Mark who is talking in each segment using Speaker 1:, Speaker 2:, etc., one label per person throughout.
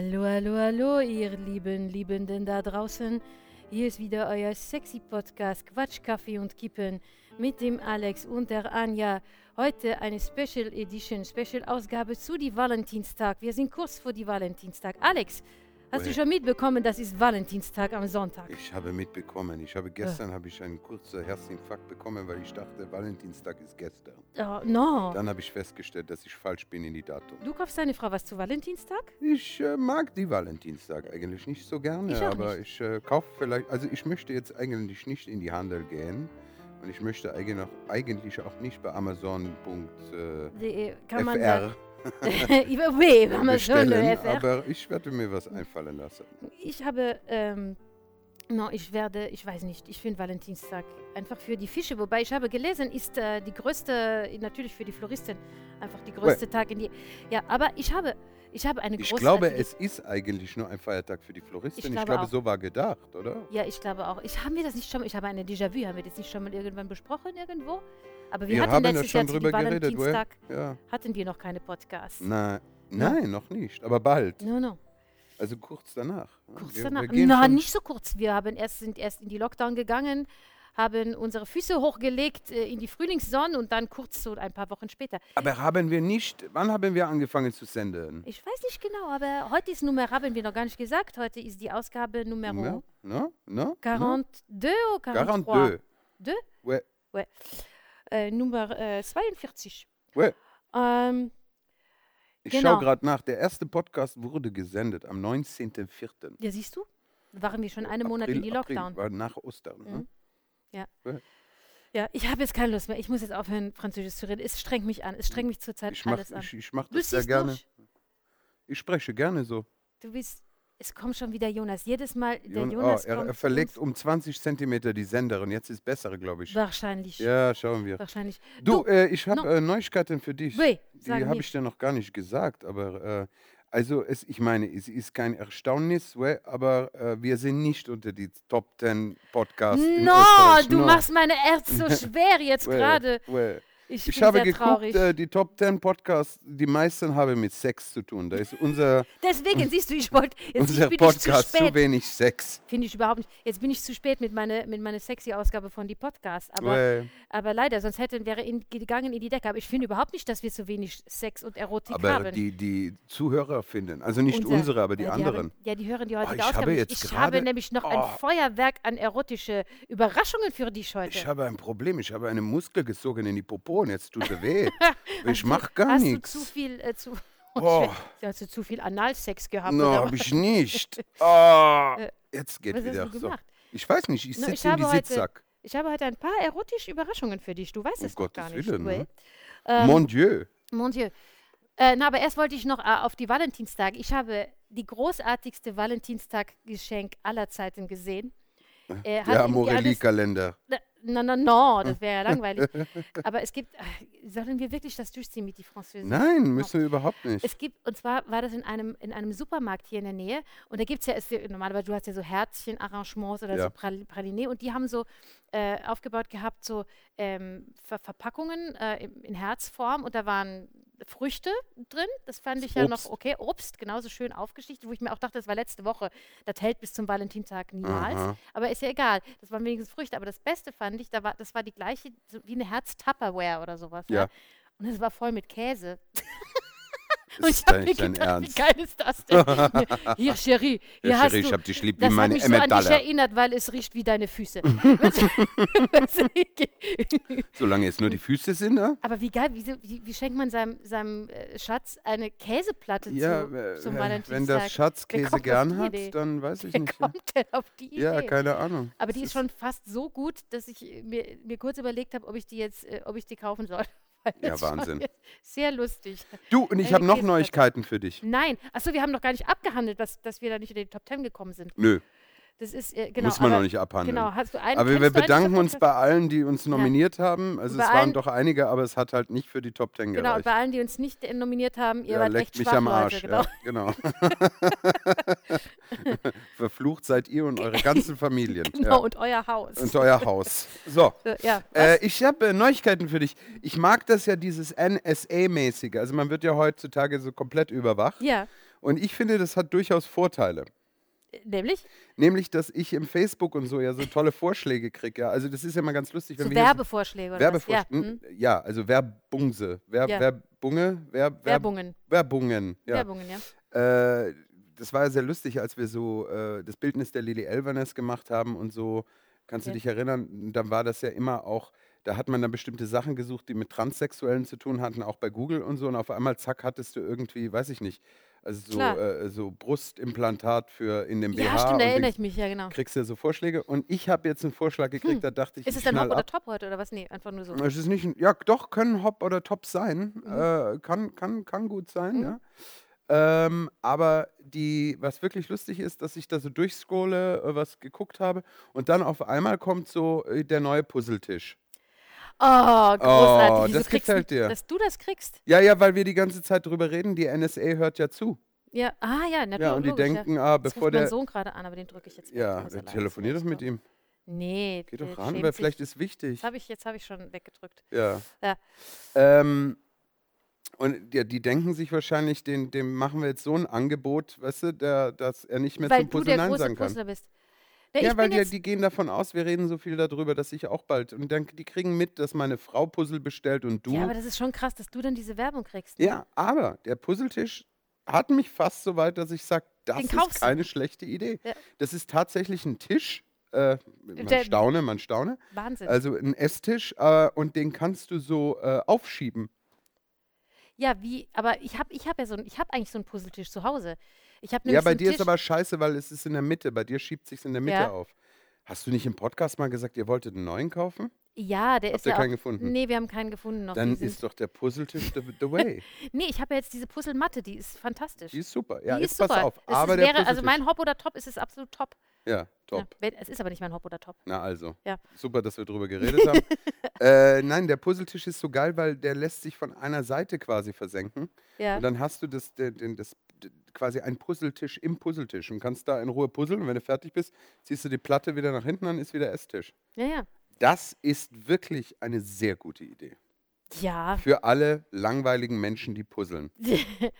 Speaker 1: Hallo, hallo, hallo, ihr lieben Liebenden da draußen. Hier ist wieder euer sexy Podcast Quatsch, Kaffee und Kippen mit dem Alex und der Anja. Heute eine Special Edition, Special Ausgabe zu die Valentinstag. Wir sind kurz vor die Valentinstag. Alex, hast du schon mitbekommen, das ist Valentinstag am Sonntag?
Speaker 2: Ich habe mitbekommen. Ich habe gestern habe ich einen kurzen Herzinfarkt bekommen, weil ich dachte, Valentinstag ist gestern.
Speaker 1: Oh, no.
Speaker 2: Dann habe ich festgestellt, dass ich falsch bin in die Datum.
Speaker 1: Du kaufst deine Frau was zu Valentinstag?
Speaker 2: Ich äh, mag die Valentinstag eigentlich nicht so gerne,
Speaker 1: Ich
Speaker 2: aber
Speaker 1: nicht.
Speaker 2: ich äh, kaufe vielleicht, also ich möchte jetzt eigentlich nicht in die Handel gehen und ich möchte eigentlich, auch nicht bei Amazon.fr
Speaker 1: Die, kann man da, über W, haben wir schon
Speaker 2: aber ich werde mir was einfallen lassen.
Speaker 1: Ich habe, ähm, no, ich werde, ich weiß nicht, ich finde Valentinstag einfach für die Fische, wobei ich habe gelesen, ist äh, die größte, natürlich für die Floristen, einfach die größte Tag in die, ja, aber ich habe, ich habe eine
Speaker 2: Ich
Speaker 1: großartige,
Speaker 2: glaube, es ist eigentlich nur ein Feiertag für die Floristen.
Speaker 1: Ich
Speaker 2: Ich
Speaker 1: glaube
Speaker 2: glaube,
Speaker 1: auch.
Speaker 2: so war gedacht, oder?
Speaker 1: ja, ich glaube auch, ich habe mir das nicht schon, ich habe eine Déjà-vu, haben wir das nicht schon mal irgendwann besprochen irgendwo? Aber wir,
Speaker 2: Wir
Speaker 1: hatten
Speaker 2: haben ja
Speaker 1: letztes
Speaker 2: schon
Speaker 1: Jahr
Speaker 2: drüber geredet,
Speaker 1: Valentinstag,
Speaker 2: Ja.
Speaker 1: hatten wir noch keine Podcasts.
Speaker 2: Na, nein, noch nicht, aber bald.
Speaker 1: No, no.
Speaker 2: Also kurz danach.
Speaker 1: Kurz
Speaker 2: wir,
Speaker 1: danach.
Speaker 2: Wir
Speaker 1: Na, nicht so kurz. Wir haben erst, sind erst in die Lockdown gegangen, haben unsere Füße hochgelegt äh, in die Frühlingssonne und dann kurz so ein paar Wochen später.
Speaker 2: Aber haben wir nicht, wann haben wir angefangen zu senden?
Speaker 1: Ich weiß nicht genau, aber heute ist Nummer, haben wir noch gar nicht gesagt, heute ist die Ausgabe Nummer
Speaker 2: No? No? No?
Speaker 1: 42 oder 43?
Speaker 2: 42.
Speaker 1: Deux?
Speaker 2: Ouais.
Speaker 1: Ouais. Äh, Nummer äh, 42.
Speaker 2: Ouais.
Speaker 1: Ähm,
Speaker 2: Ich
Speaker 1: Genau.
Speaker 2: schaue gerade nach. Der erste Podcast wurde gesendet am 19.04.
Speaker 1: ja, siehst du? Waren wir schon einen Monat in die
Speaker 2: April,
Speaker 1: Lockdown.
Speaker 2: war nach Ostern. Ne?
Speaker 1: Mhm. Ja.
Speaker 2: Ouais.
Speaker 1: Ja, ich habe jetzt keine Lust mehr. Ich muss jetzt aufhören, Französisch zu reden. Es strengt mich an. Es strengt mich zurzeit
Speaker 2: mache
Speaker 1: alles an.
Speaker 2: ich, ich mach
Speaker 1: Du
Speaker 2: das sehr gerne.
Speaker 1: durch.
Speaker 2: Ich spreche gerne so.
Speaker 1: Du bist, es kommt schon wieder Jonas. Jedes Mal, der
Speaker 2: Jon-
Speaker 1: Jonas
Speaker 2: oh, er,
Speaker 1: kommt
Speaker 2: er verlegt um 20 Zentimeter die Senderin. Jetzt ist bessere, glaube ich.
Speaker 1: Wahrscheinlich.
Speaker 2: Ja, schauen wir.
Speaker 1: Wahrscheinlich.
Speaker 2: Du, äh, ich habe
Speaker 1: no.
Speaker 2: äh, Neuigkeiten für dich.
Speaker 1: Oui,
Speaker 2: Die habe ich dir noch gar nicht gesagt, aber äh, also es, ich meine, es ist kein Erstaunnis, aber äh, wir sind nicht unter die Top 10 Podcasts
Speaker 1: No, du
Speaker 2: No.
Speaker 1: machst meine Herz so schwer jetzt gerade. Ich,
Speaker 2: Ich
Speaker 1: bin
Speaker 2: habe geguckt,
Speaker 1: traurig.
Speaker 2: äh, die Top 10 Podcasts, die meisten haben mit Sex zu tun. Da ist unser,
Speaker 1: Deswegen siehst du, ich wollte jetzt
Speaker 2: unser
Speaker 1: bin ich zu
Speaker 2: Podcast zu,
Speaker 1: spät.
Speaker 2: wenig Sex.
Speaker 1: Finde ich überhaupt nicht. Jetzt bin ich zu spät mit meiner mit meine sexy Ausgabe von die Podcast. Aber,
Speaker 2: We.
Speaker 1: aber leider, sonst hätten wäre in, gegangen in die Decke. Aber ich finde überhaupt nicht, dass wir zu wenig Sex und Erotik
Speaker 2: Aber
Speaker 1: haben.
Speaker 2: die, die Zuhörer finden, also nicht
Speaker 1: Unser-
Speaker 2: unsere, aber die
Speaker 1: ja,
Speaker 2: anderen.
Speaker 1: Haben, ja, die hören die heutige
Speaker 2: ich habe
Speaker 1: Ausgabe.
Speaker 2: jetzt
Speaker 1: nicht. ich habe nämlich noch ein
Speaker 2: Oh.
Speaker 1: Feuerwerk an erotische Überraschungen für dich heute.
Speaker 2: Ich habe ein Problem. Ich habe eine Muskel gezogen in die Popo und jetzt tut er weh. ich
Speaker 1: Hast du-
Speaker 2: gar
Speaker 1: hast
Speaker 2: nichts.
Speaker 1: du zu viel, äh, zu,
Speaker 2: Oh.
Speaker 1: hast du zu viel Analsex gehabt?
Speaker 2: No,
Speaker 1: oder
Speaker 2: habe ich nicht.
Speaker 1: Äh,
Speaker 2: jetzt geht
Speaker 1: was hast
Speaker 2: wieder
Speaker 1: du
Speaker 2: so. Ich weiß nicht, ich sitze in die
Speaker 1: heute-
Speaker 2: Sitzsack.
Speaker 1: Ich habe heute ein paar erotische Überraschungen für dich. Du weißt
Speaker 2: Um
Speaker 1: es noch gar
Speaker 2: Gottes
Speaker 1: nicht.
Speaker 2: Willen, ne?
Speaker 1: Ähm,
Speaker 2: Mon Dieu.
Speaker 1: Mon Dieu. Äh, na, aber erst wollte ich noch äh, auf die Valentinstag. Ich habe die großartigste Valentinstag-Geschenk aller Zeiten gesehen. Äh,
Speaker 2: Der Amorelie-Kalender.
Speaker 1: Na, na, no, das wäre ja langweilig. Aber es gibt, äh, sollen wir wirklich das durchziehen mit die Französischen?
Speaker 2: Nein, müssen wir überhaupt nicht.
Speaker 1: Es gibt, und zwar war das in einem, in einem Supermarkt hier in der Nähe. Und da gibt es ja, es, normalerweise, du hast ja so Herzchen-Arrangements oder
Speaker 2: Ja.
Speaker 1: so Pral Praline. Und die haben so äh, aufgebaut gehabt, so ähm, Ver Verpackungen äh, in, Herzform. Und da waren Früchte drin. Das fand ich ja
Speaker 2: Obst.
Speaker 1: noch okay. Obst, genauso schön aufgeschichtet, wo ich mir auch dachte, das war letzte Woche. Das hält bis zum Valentintag niemals.
Speaker 2: Aha.
Speaker 1: Aber ist ja egal. Das waren wenigstens Früchte. Aber das Beste fand ich, da war, das war die gleiche, so wie eine Herz-Tupperware oder sowas.
Speaker 2: Ja.
Speaker 1: Und es war voll mit Käse. Und ich
Speaker 2: ist
Speaker 1: habe mir gedacht, wie
Speaker 2: Ernst.
Speaker 1: geil ist das denn? Hier, Cherie, hier
Speaker 2: Ja,
Speaker 1: hast
Speaker 2: Cherie,
Speaker 1: du.
Speaker 2: ich hab dich lieb wie
Speaker 1: das hat mich so an dich erinnert, weil es riecht wie deine Füße.
Speaker 2: Solange es nur die Füße sind, ne?
Speaker 1: Aber wie geil, wie, wie, wie schenkt man seinem, seinem äh, Schatz eine Käseplatte
Speaker 2: Ja,
Speaker 1: zu,
Speaker 2: äh,
Speaker 1: zum
Speaker 2: wenn-
Speaker 1: Valentinstag?
Speaker 2: wenn der Schatz
Speaker 1: Wer
Speaker 2: Käse gern hat,
Speaker 1: Idee?
Speaker 2: dann weiß ich
Speaker 1: Wer
Speaker 2: nicht.
Speaker 1: kommt denn auf die Idee?
Speaker 2: Ja, keine Ahnung.
Speaker 1: Aber die ist schon fast so gut, dass ich mir, mir kurz überlegt habe, ob ich die jetzt, äh, ob ich die kaufen soll.
Speaker 2: Ja, Wahnsinn.
Speaker 1: Sehr lustig.
Speaker 2: Du, und ich
Speaker 1: Eine
Speaker 2: habe noch. Neuigkeiten für dich.
Speaker 1: Nein, achso, wir haben noch gar nicht abgehandelt, dass, dass wir da nicht in die Top Ten gekommen sind.
Speaker 2: Nö,
Speaker 1: Das ist, äh, genau.
Speaker 2: muss man
Speaker 1: aber,
Speaker 2: noch nicht abhandeln.
Speaker 1: Genau, hast du einen,
Speaker 2: Aber wir
Speaker 1: einen
Speaker 2: bedanken uns bei allen, die uns nominiert haben. Also
Speaker 1: Bei
Speaker 2: es waren
Speaker 1: allen-
Speaker 2: doch einige, aber es hat halt nicht für die Top Ten
Speaker 1: Genau,
Speaker 2: gereicht.
Speaker 1: bei allen, die uns nicht äh, nominiert haben, ihr
Speaker 2: ja,
Speaker 1: wart echt
Speaker 2: mich
Speaker 1: schwach,
Speaker 2: am
Speaker 1: Leute,
Speaker 2: Arsch.
Speaker 1: genau.
Speaker 2: Ja, genau. Verflucht seid ihr und eure ganzen Familien.
Speaker 1: genau,
Speaker 2: ja.
Speaker 1: und euer Haus.
Speaker 2: und euer Haus. So.
Speaker 1: Ja,
Speaker 2: Äh, ich habe äh, Neuigkeiten für dich. Ich mag das ja, dieses NSA-mäßige. Also man wird ja heutzutage so komplett überwacht.
Speaker 1: ja,
Speaker 2: Und ich finde, das hat durchaus Vorteile.
Speaker 1: Nämlich
Speaker 2: Nämlich, dass ich im Facebook und so ja so tolle Vorschläge kriege. Ja. Also das ist ja mal ganz lustig, wenn
Speaker 1: so
Speaker 2: wir
Speaker 1: Werbevorschläge oder
Speaker 2: Werbevorschläge.
Speaker 1: Ja, hm.
Speaker 2: Ja, also Werbungse. Wer,
Speaker 1: Ja.
Speaker 2: Werbunge? Wer, Werb-
Speaker 1: Werbungen.
Speaker 2: Werbungen. Ja.
Speaker 1: Werbungen, ja.
Speaker 2: Äh, das war ja sehr lustig, als wir so äh, das Bildnis der Lili Elvernes gemacht haben und so. Kannst du dich erinnern? Dann war das ja immer auch, da hat man dann bestimmte Sachen gesucht, die mit Transsexuellen zu tun hatten, auch bei Google und so. Und auf einmal, zack, hattest du irgendwie, weiß ich nicht, also so, äh, so Brustimplantat für in dem BH.
Speaker 1: Ja, stimmt, da erinnere ich mich, ja, genau.
Speaker 2: kriegst ja so Vorschläge. Und ich habe jetzt einen Vorschlag gekriegt,
Speaker 1: Hm.
Speaker 2: da dachte ich,
Speaker 1: Ist es dann
Speaker 2: knall
Speaker 1: Hop oder
Speaker 2: ab.
Speaker 1: Top heute oder was? Nee, einfach nur so.
Speaker 2: Es ist nicht, ein- ja, doch, können Hop oder Top sein.
Speaker 1: Mhm.
Speaker 2: Äh, kann, kann, kann gut sein, ja. Ähm, aber die, was wirklich lustig ist, dass ich da so durchscrolle, äh, was geguckt habe und dann auf einmal kommt so äh, der neue Puzzletisch.
Speaker 1: Oh, großartig.
Speaker 2: Oh,
Speaker 1: Wieso
Speaker 2: das gefällt dir.
Speaker 1: Dass du das kriegst?
Speaker 2: Ja, ja, weil wir die ganze Zeit drüber reden, die NSA hört ja zu.
Speaker 1: Ja, ah ja, natürlich.
Speaker 2: Ja, und die denken, ah,
Speaker 1: Ja. Jetzt
Speaker 2: bevor der.
Speaker 1: Sohn gerade an, aber den drücke ich jetzt.
Speaker 2: Ja,
Speaker 1: er
Speaker 2: telefonier doch mit ihm.
Speaker 1: Nee,
Speaker 2: Geh doch ran, weil vielleicht ist wichtig.
Speaker 1: Jetzt habe ich, jetzt hab ich schon weggedrückt.
Speaker 2: Ja.
Speaker 1: Ja.
Speaker 2: Ähm, und ja, die denken sich wahrscheinlich, den, dem machen wir jetzt so ein Angebot, weißt du, der, dass er nicht mehr
Speaker 1: Weil
Speaker 2: zum Puzzle Nein sagen kann.
Speaker 1: Puzzler bist. Ja,
Speaker 2: Ja, weil
Speaker 1: bin
Speaker 2: die,
Speaker 1: jetzt,
Speaker 2: die gehen davon aus, wir reden so viel darüber, dass ich auch bald. Und dann, die kriegen mit, dass meine Frau Puzzle bestellt und du.
Speaker 1: ja, aber das ist schon krass, dass du dann diese Werbung kriegst. ne?
Speaker 2: Ja, aber der Puzzletisch hat mich fast so weit, dass ich sage, das
Speaker 1: Den
Speaker 2: ist
Speaker 1: kaufst du.
Speaker 2: keine schlechte Idee.
Speaker 1: Ja.
Speaker 2: Das ist tatsächlich ein Tisch. Äh, man
Speaker 1: Der-
Speaker 2: staune, man staune.
Speaker 1: Wahnsinn.
Speaker 2: Also ein Esstisch äh, und den kannst du so äh, aufschieben.
Speaker 1: ja, wie, aber ich habe ich hab ja so, ein- ich habe eigentlich so einen Puzzletisch zu Hause. Ich habe
Speaker 2: Ja, bei dir
Speaker 1: Tisch,
Speaker 2: ist aber scheiße, weil es ist in der Mitte. Bei dir schiebt sich in der Mitte
Speaker 1: Ja.
Speaker 2: auf. Hast du nicht im Podcast mal gesagt, ihr wolltet einen neuen kaufen?
Speaker 1: ja, der
Speaker 2: Habt
Speaker 1: ist
Speaker 2: ihr
Speaker 1: ja
Speaker 2: keinen
Speaker 1: auch,
Speaker 2: gefunden?
Speaker 1: Nee, wir haben keinen gefunden noch.
Speaker 2: Dann
Speaker 1: sind,
Speaker 2: ist doch der Puzzletisch the, the way.
Speaker 1: nee, ich habe ja jetzt diese Puzzlematte, die ist fantastisch.
Speaker 2: Die ist super. Ja,
Speaker 1: die
Speaker 2: jetzt
Speaker 1: ist
Speaker 2: pass
Speaker 1: super.
Speaker 2: auf.
Speaker 1: Es
Speaker 2: Aber
Speaker 1: ist,
Speaker 2: der
Speaker 1: wäre, also
Speaker 2: Puzzletisch-
Speaker 1: mein Hop oder Top ist es absolut top.
Speaker 2: Ja, top.
Speaker 1: Wenn- es ist aber nicht mein Hop oder Top.
Speaker 2: Na also.
Speaker 1: Ja.
Speaker 2: Super, dass wir drüber geredet haben. äh, nein, der Puzzletisch ist so geil, weil der lässt sich von einer Seite quasi versenken.
Speaker 1: Ja.
Speaker 2: Und dann hast du das, den, den, das quasi einen Puzzletisch im Puzzletisch und kannst da in Ruhe puzzeln. Und wenn du fertig bist, ziehst du die Platte wieder nach hinten, dann ist wieder Esstisch.
Speaker 1: Ja, ja.
Speaker 2: Das ist wirklich eine sehr gute Idee.
Speaker 1: Ja,
Speaker 2: Für alle langweiligen Menschen, die puzzeln.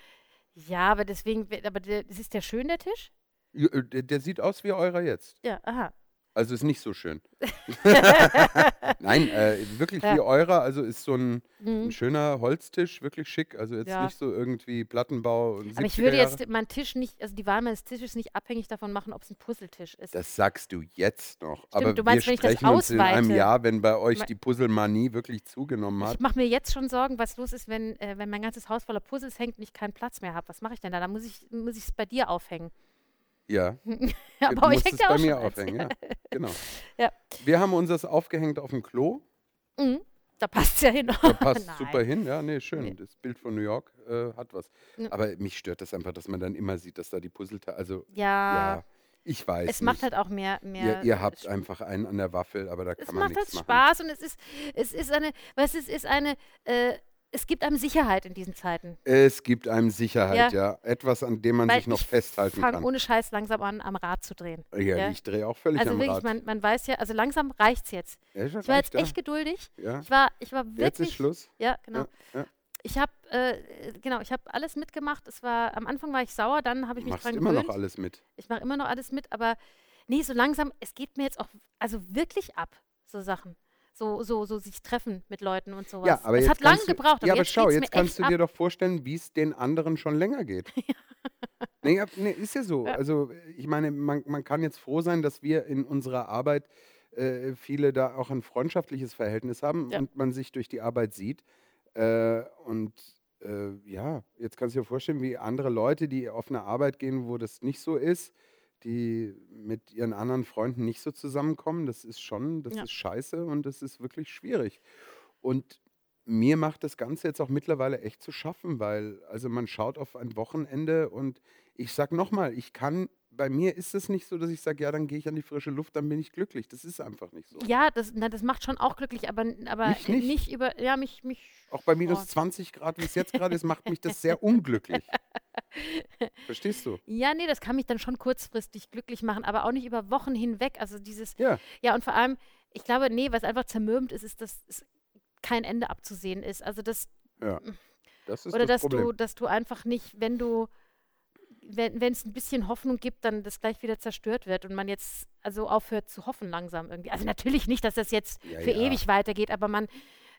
Speaker 1: ja, aber deswegen, aber das ist der schön, der Tisch?
Speaker 2: Äh, Der, der sieht aus wie eurer jetzt.
Speaker 1: Ja, aha.
Speaker 2: Also ist nicht so schön. Nein, äh, wirklich
Speaker 1: Ja.
Speaker 2: wie eurer. Also ist so ein, ein
Speaker 1: Mhm.
Speaker 2: schöner Holztisch, wirklich schick. Also jetzt
Speaker 1: Ja.
Speaker 2: nicht so irgendwie Plattenbau. Und
Speaker 1: Aber ich
Speaker 2: 70er
Speaker 1: würde
Speaker 2: Jahre.
Speaker 1: jetzt meinen Tisch nicht, also die Wahl meines Tisches nicht abhängig davon machen, ob es ein Puzzletisch ist.
Speaker 2: Das sagst du jetzt noch. Aber
Speaker 1: du meinst,
Speaker 2: wir
Speaker 1: wenn ich das
Speaker 2: sprechen uns in einem? Jahr, wenn bei euch die Puzzlemanie wirklich zugenommen hat.
Speaker 1: Ich mache mir jetzt schon Sorgen, was los ist, wenn, äh, wenn mein ganzes Haus voller Puzzles hängt und ich keinen Platz mehr habe. Was mache ich denn da? Da muss ich es muss ich's bei dir aufhängen.
Speaker 2: Ja,
Speaker 1: Ja, euch
Speaker 2: musst
Speaker 1: hängt
Speaker 2: es
Speaker 1: ja
Speaker 2: bei mir aufhängen. Ja, genau.
Speaker 1: Ja.
Speaker 2: Wir haben unseres aufgehängt auf dem Klo.
Speaker 1: Mhm. Da passt es ja hin.
Speaker 2: Da passt
Speaker 1: Nein.
Speaker 2: super hin. Ja, nee, schön.
Speaker 1: Nee.
Speaker 2: Das Bild von New York äh, hat was.
Speaker 1: Ja.
Speaker 2: Aber mich stört das einfach, dass man dann immer sieht, dass da die Puzzleteile. Also,
Speaker 1: Ja,
Speaker 2: ja, ich weiß
Speaker 1: es macht
Speaker 2: nicht.
Speaker 1: halt auch mehr. mehr
Speaker 2: ihr, ihr habt
Speaker 1: Sp-
Speaker 2: einfach einen an der Waffel, aber da
Speaker 1: Es
Speaker 2: kann man
Speaker 1: macht halt
Speaker 2: nichts machen.
Speaker 1: Spaß und es ist, es ist eine, was es ist eine, äh, es gibt einem Sicherheit in diesen Zeiten.
Speaker 2: Es gibt einem Sicherheit,
Speaker 1: Ja.
Speaker 2: ja. Etwas, an dem man
Speaker 1: Weil
Speaker 2: sich noch
Speaker 1: ich
Speaker 2: festhalten kann.
Speaker 1: ohne Scheiß langsam an, am Rad zu drehen.
Speaker 2: Ja,
Speaker 1: ja.
Speaker 2: ich drehe auch völlig
Speaker 1: Also
Speaker 2: am
Speaker 1: wirklich,
Speaker 2: Rad.
Speaker 1: man, man weiß ja, also langsam reicht's jetzt.
Speaker 2: Ja,
Speaker 1: Ich war jetzt
Speaker 2: da.
Speaker 1: echt geduldig.
Speaker 2: Ja.
Speaker 1: Ich war, ich war
Speaker 2: Jetzt
Speaker 1: wirklich.
Speaker 2: ist Schluss.
Speaker 1: Ja, genau. Ich habe, äh, genau, ich habe alles mitgemacht. Es war, am Anfang war ich sauer, dann habe ich mich
Speaker 2: machst
Speaker 1: dran
Speaker 2: immer
Speaker 1: gewöhnt.
Speaker 2: noch alles mit.
Speaker 1: Ich mache immer noch alles mit, aber nee, so langsam, es geht mir jetzt auch, also wirklich ab, so Sachen. So, so, so sich treffen mit Leuten und sowas.
Speaker 2: Ja, aber
Speaker 1: es
Speaker 2: jetzt
Speaker 1: hat lange
Speaker 2: kannst du,
Speaker 1: gebraucht, aber
Speaker 2: Ja, aber
Speaker 1: jetzt
Speaker 2: schau, jetzt kannst du
Speaker 1: ab.
Speaker 2: dir doch vorstellen, wie es den anderen schon länger geht. nee, ja, nee, ist ja so.
Speaker 1: Ja.
Speaker 2: Also ich meine, man, man kann jetzt froh sein, dass wir in unserer Arbeit äh, viele da auch ein freundschaftliches Verhältnis haben
Speaker 1: Ja.
Speaker 2: und man sich durch die Arbeit sieht. Äh, und äh, ja, jetzt kannst du dir vorstellen, wie andere Leute, die auf eine Arbeit gehen, wo das nicht so ist, die mit ihren anderen Freunden nicht so zusammenkommen, das ist schon, das
Speaker 1: Ja.
Speaker 2: ist scheiße und das ist wirklich schwierig. Und mir macht das Ganze jetzt auch mittlerweile echt zu schaffen, weil also man schaut auf ein Wochenende und ich sag nochmal, ich kann, bei mir ist es nicht so, dass ich sage, ja, dann gehe ich an die frische Luft, dann bin ich glücklich. Das ist einfach nicht so.
Speaker 1: Ja, das, na, das macht schon auch glücklich, aber, aber
Speaker 2: Mich nicht.
Speaker 1: über, ja, mich, mich,
Speaker 2: Auch bei minus
Speaker 1: Oh.
Speaker 2: 20 Grad, wie es jetzt gerade ist, macht mich das sehr unglücklich. Verstehst du?
Speaker 1: ja, nee, das kann mich dann schon kurzfristig glücklich machen, aber auch nicht über Wochen hinweg. Also dieses,
Speaker 2: Ja.
Speaker 1: ja, und vor allem, ich glaube, nee, was einfach zermürbend ist, ist, dass es kein Ende abzusehen ist. Also das,
Speaker 2: Ja. Das ist
Speaker 1: oder
Speaker 2: das
Speaker 1: dass
Speaker 2: Problem.
Speaker 1: du, dass du einfach nicht, wenn du wenn es ein bisschen Hoffnung gibt, dann das gleich wieder zerstört wird und man jetzt also aufhört zu hoffen langsam irgendwie. Also natürlich nicht, dass das jetzt
Speaker 2: Ja,
Speaker 1: für
Speaker 2: ja.
Speaker 1: ewig weitergeht, aber man,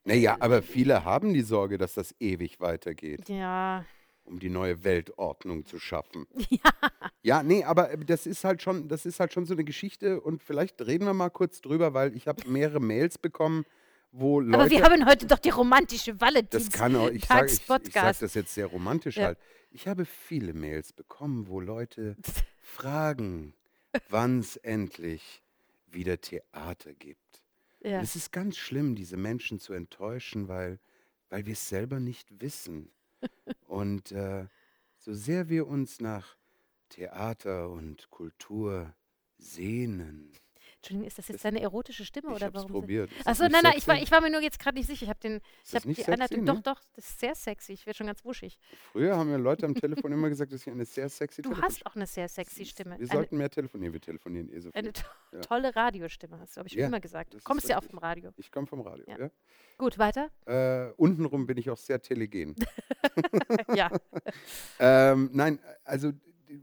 Speaker 2: Naja, aber viele haben die Sorge, dass das ewig weitergeht,
Speaker 1: ja,
Speaker 2: um die neue Weltordnung zu schaffen. Ja. Ja, nee, aber äh, das ist halt schon, das ist halt schon so eine Geschichte und vielleicht reden wir mal kurz drüber, weil ich habe mehrere Mails bekommen, wo Leute.
Speaker 1: aber wir haben heute doch die romantische
Speaker 2: Das kann auch, ich sage ich, ich sag das jetzt sehr romantisch
Speaker 1: Ja.
Speaker 2: halt. Ich habe viele Mails bekommen, wo Leute fragen, wann es endlich wieder Theater gibt.
Speaker 1: Ja.
Speaker 2: Es ist ganz schlimm, diese Menschen zu enttäuschen, weil, weil wir es selber nicht wissen. Und äh, so sehr wir uns nach Theater und Kultur sehnen.
Speaker 1: Entschuldigung, ist das jetzt deine erotische Stimme
Speaker 2: Ich
Speaker 1: oder
Speaker 2: habe es
Speaker 1: warum?
Speaker 2: probiert. Ist
Speaker 1: Achso, nein, nein, ich war, ich war mir nur jetzt gerade nicht sicher. Ich habe den, ich habe die Anleitung.
Speaker 2: ne?
Speaker 1: Doch, doch, das ist sehr sexy. Ich werde schon ganz wuschig.
Speaker 2: Früher haben mir Leute am Telefon immer gesagt, dass ich eine sehr sexy
Speaker 1: Du
Speaker 2: Telefon-
Speaker 1: hast auch eine sehr sexy Stimme.
Speaker 2: Wir
Speaker 1: Eine,
Speaker 2: sollten mehr telefonieren. Wir telefonieren eh so viel.
Speaker 1: eine to
Speaker 2: Ja.
Speaker 1: tolle Radiostimme hast du, habe ich
Speaker 2: Ja,
Speaker 1: immer gesagt.
Speaker 2: ist
Speaker 1: Kommst ja auch vom Radio.
Speaker 2: Ich komme vom Radio.
Speaker 1: Ja.
Speaker 2: Ja.
Speaker 1: Gut, weiter?
Speaker 2: Äh, untenrum bin ich auch sehr telegen.
Speaker 1: ja.
Speaker 2: ähm, nein, also,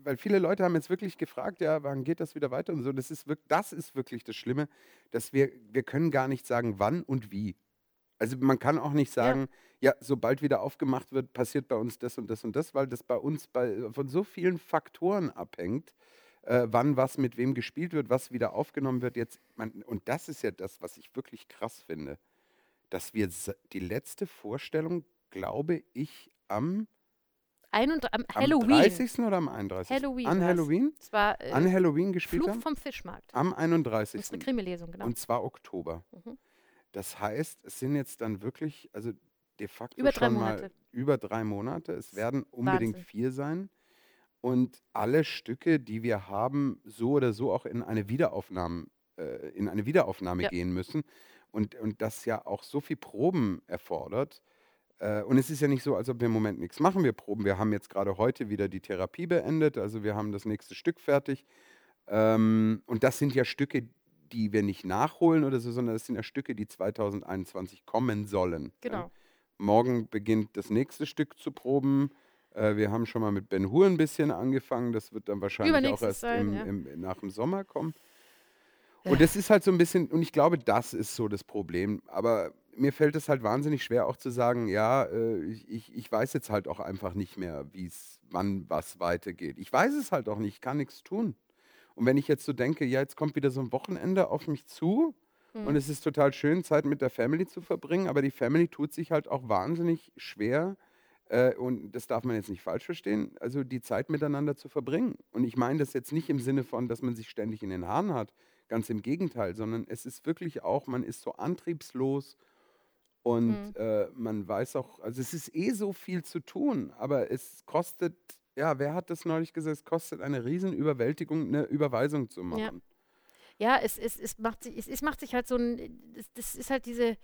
Speaker 2: weil viele Leute haben jetzt wirklich gefragt, ja, wann geht das wieder weiter und so. Das ist, wirk- das ist wirklich das Schlimme, dass wir, wir können gar nicht sagen, wann und wie. Also man kann auch nicht sagen, ja. sobald wieder aufgemacht wird, passiert bei uns das und das und das, weil das bei uns bei, von so vielen Faktoren abhängt, äh, wann was mit wem gespielt wird, was wieder aufgenommen wird. Jetzt, man, und das ist ja das, was ich wirklich krass finde, dass wir die letzte Vorstellung, glaube ich, am,
Speaker 1: Einund am
Speaker 2: am
Speaker 1: Halloween.
Speaker 2: 30. oder am 31.
Speaker 1: Halloween
Speaker 2: An. Halloween?
Speaker 1: Es war äh,
Speaker 2: An Halloween gespielt
Speaker 1: Fluch
Speaker 2: haben?
Speaker 1: vom Fischmarkt.
Speaker 2: Am
Speaker 1: Das
Speaker 2: 31.
Speaker 1: ist eine Krimilesung, genau.
Speaker 2: Und zwar Oktober.
Speaker 1: Mhm.
Speaker 2: Das heißt, es sind jetzt dann wirklich, also de facto
Speaker 1: Über drei
Speaker 2: schon mal
Speaker 1: Monate.
Speaker 2: über drei Monate. Es werden unbedingt
Speaker 1: Wahnsinn.
Speaker 2: vier sein. Und alle Stücke, die wir haben, so oder so auch in eine Wiederaufnahme, äh, in eine Wiederaufnahme
Speaker 1: Ja.
Speaker 2: gehen müssen. Und, und das ja auch so viel Proben erfordert. Äh, und es ist ja nicht so, als ob wir im Moment nichts machen. Wir proben. Wir haben jetzt gerade heute wieder die Therapie beendet. Also wir haben das nächste Stück fertig. Ähm, und das sind ja Stücke, die wir nicht nachholen oder so, sondern das sind ja Stücke, die 2021 kommen sollen.
Speaker 1: Genau.
Speaker 2: Ja. Morgen beginnt das nächste Stück zu proben. Äh, wir haben schon mal mit Ben Hur ein bisschen angefangen. Das wird dann wahrscheinlich auch erst
Speaker 1: sein,
Speaker 2: im,
Speaker 1: ja.
Speaker 2: im, nach dem Sommer kommen. Und das ist halt so ein bisschen, und ich glaube, das ist so das Problem. Aber mir fällt es halt wahnsinnig schwer, auch zu sagen, ja, äh, ich, ich, weiß jetzt halt auch einfach nicht mehr, wie es, wann was weitergeht. Ich weiß es halt auch nicht, ich kann nichts tun. Und wenn ich jetzt so denke, ja, jetzt kommt wieder so ein Wochenende auf mich zu
Speaker 1: Hm.
Speaker 2: und es ist total schön, Zeit mit der Family zu verbringen, aber die Family tut sich halt auch wahnsinnig schwer, äh, und das darf man jetzt nicht falsch verstehen, also die Zeit miteinander zu verbringen. Und ich meine das jetzt nicht im Sinne von, dass man sich ständig in den Haaren hat, ganz im Gegenteil, sondern es ist wirklich auch, man ist so antriebslos und
Speaker 1: Mhm.
Speaker 2: äh, man weiß auch, also es ist eh so viel zu tun, aber es kostet, ja, wer hat das neulich gesagt, es kostet eine Riesenüberwältigung, eine Überweisung zu machen.
Speaker 1: Ja, es, es, es, macht sich, es, es macht sich halt so ein, das, das ist halt diese,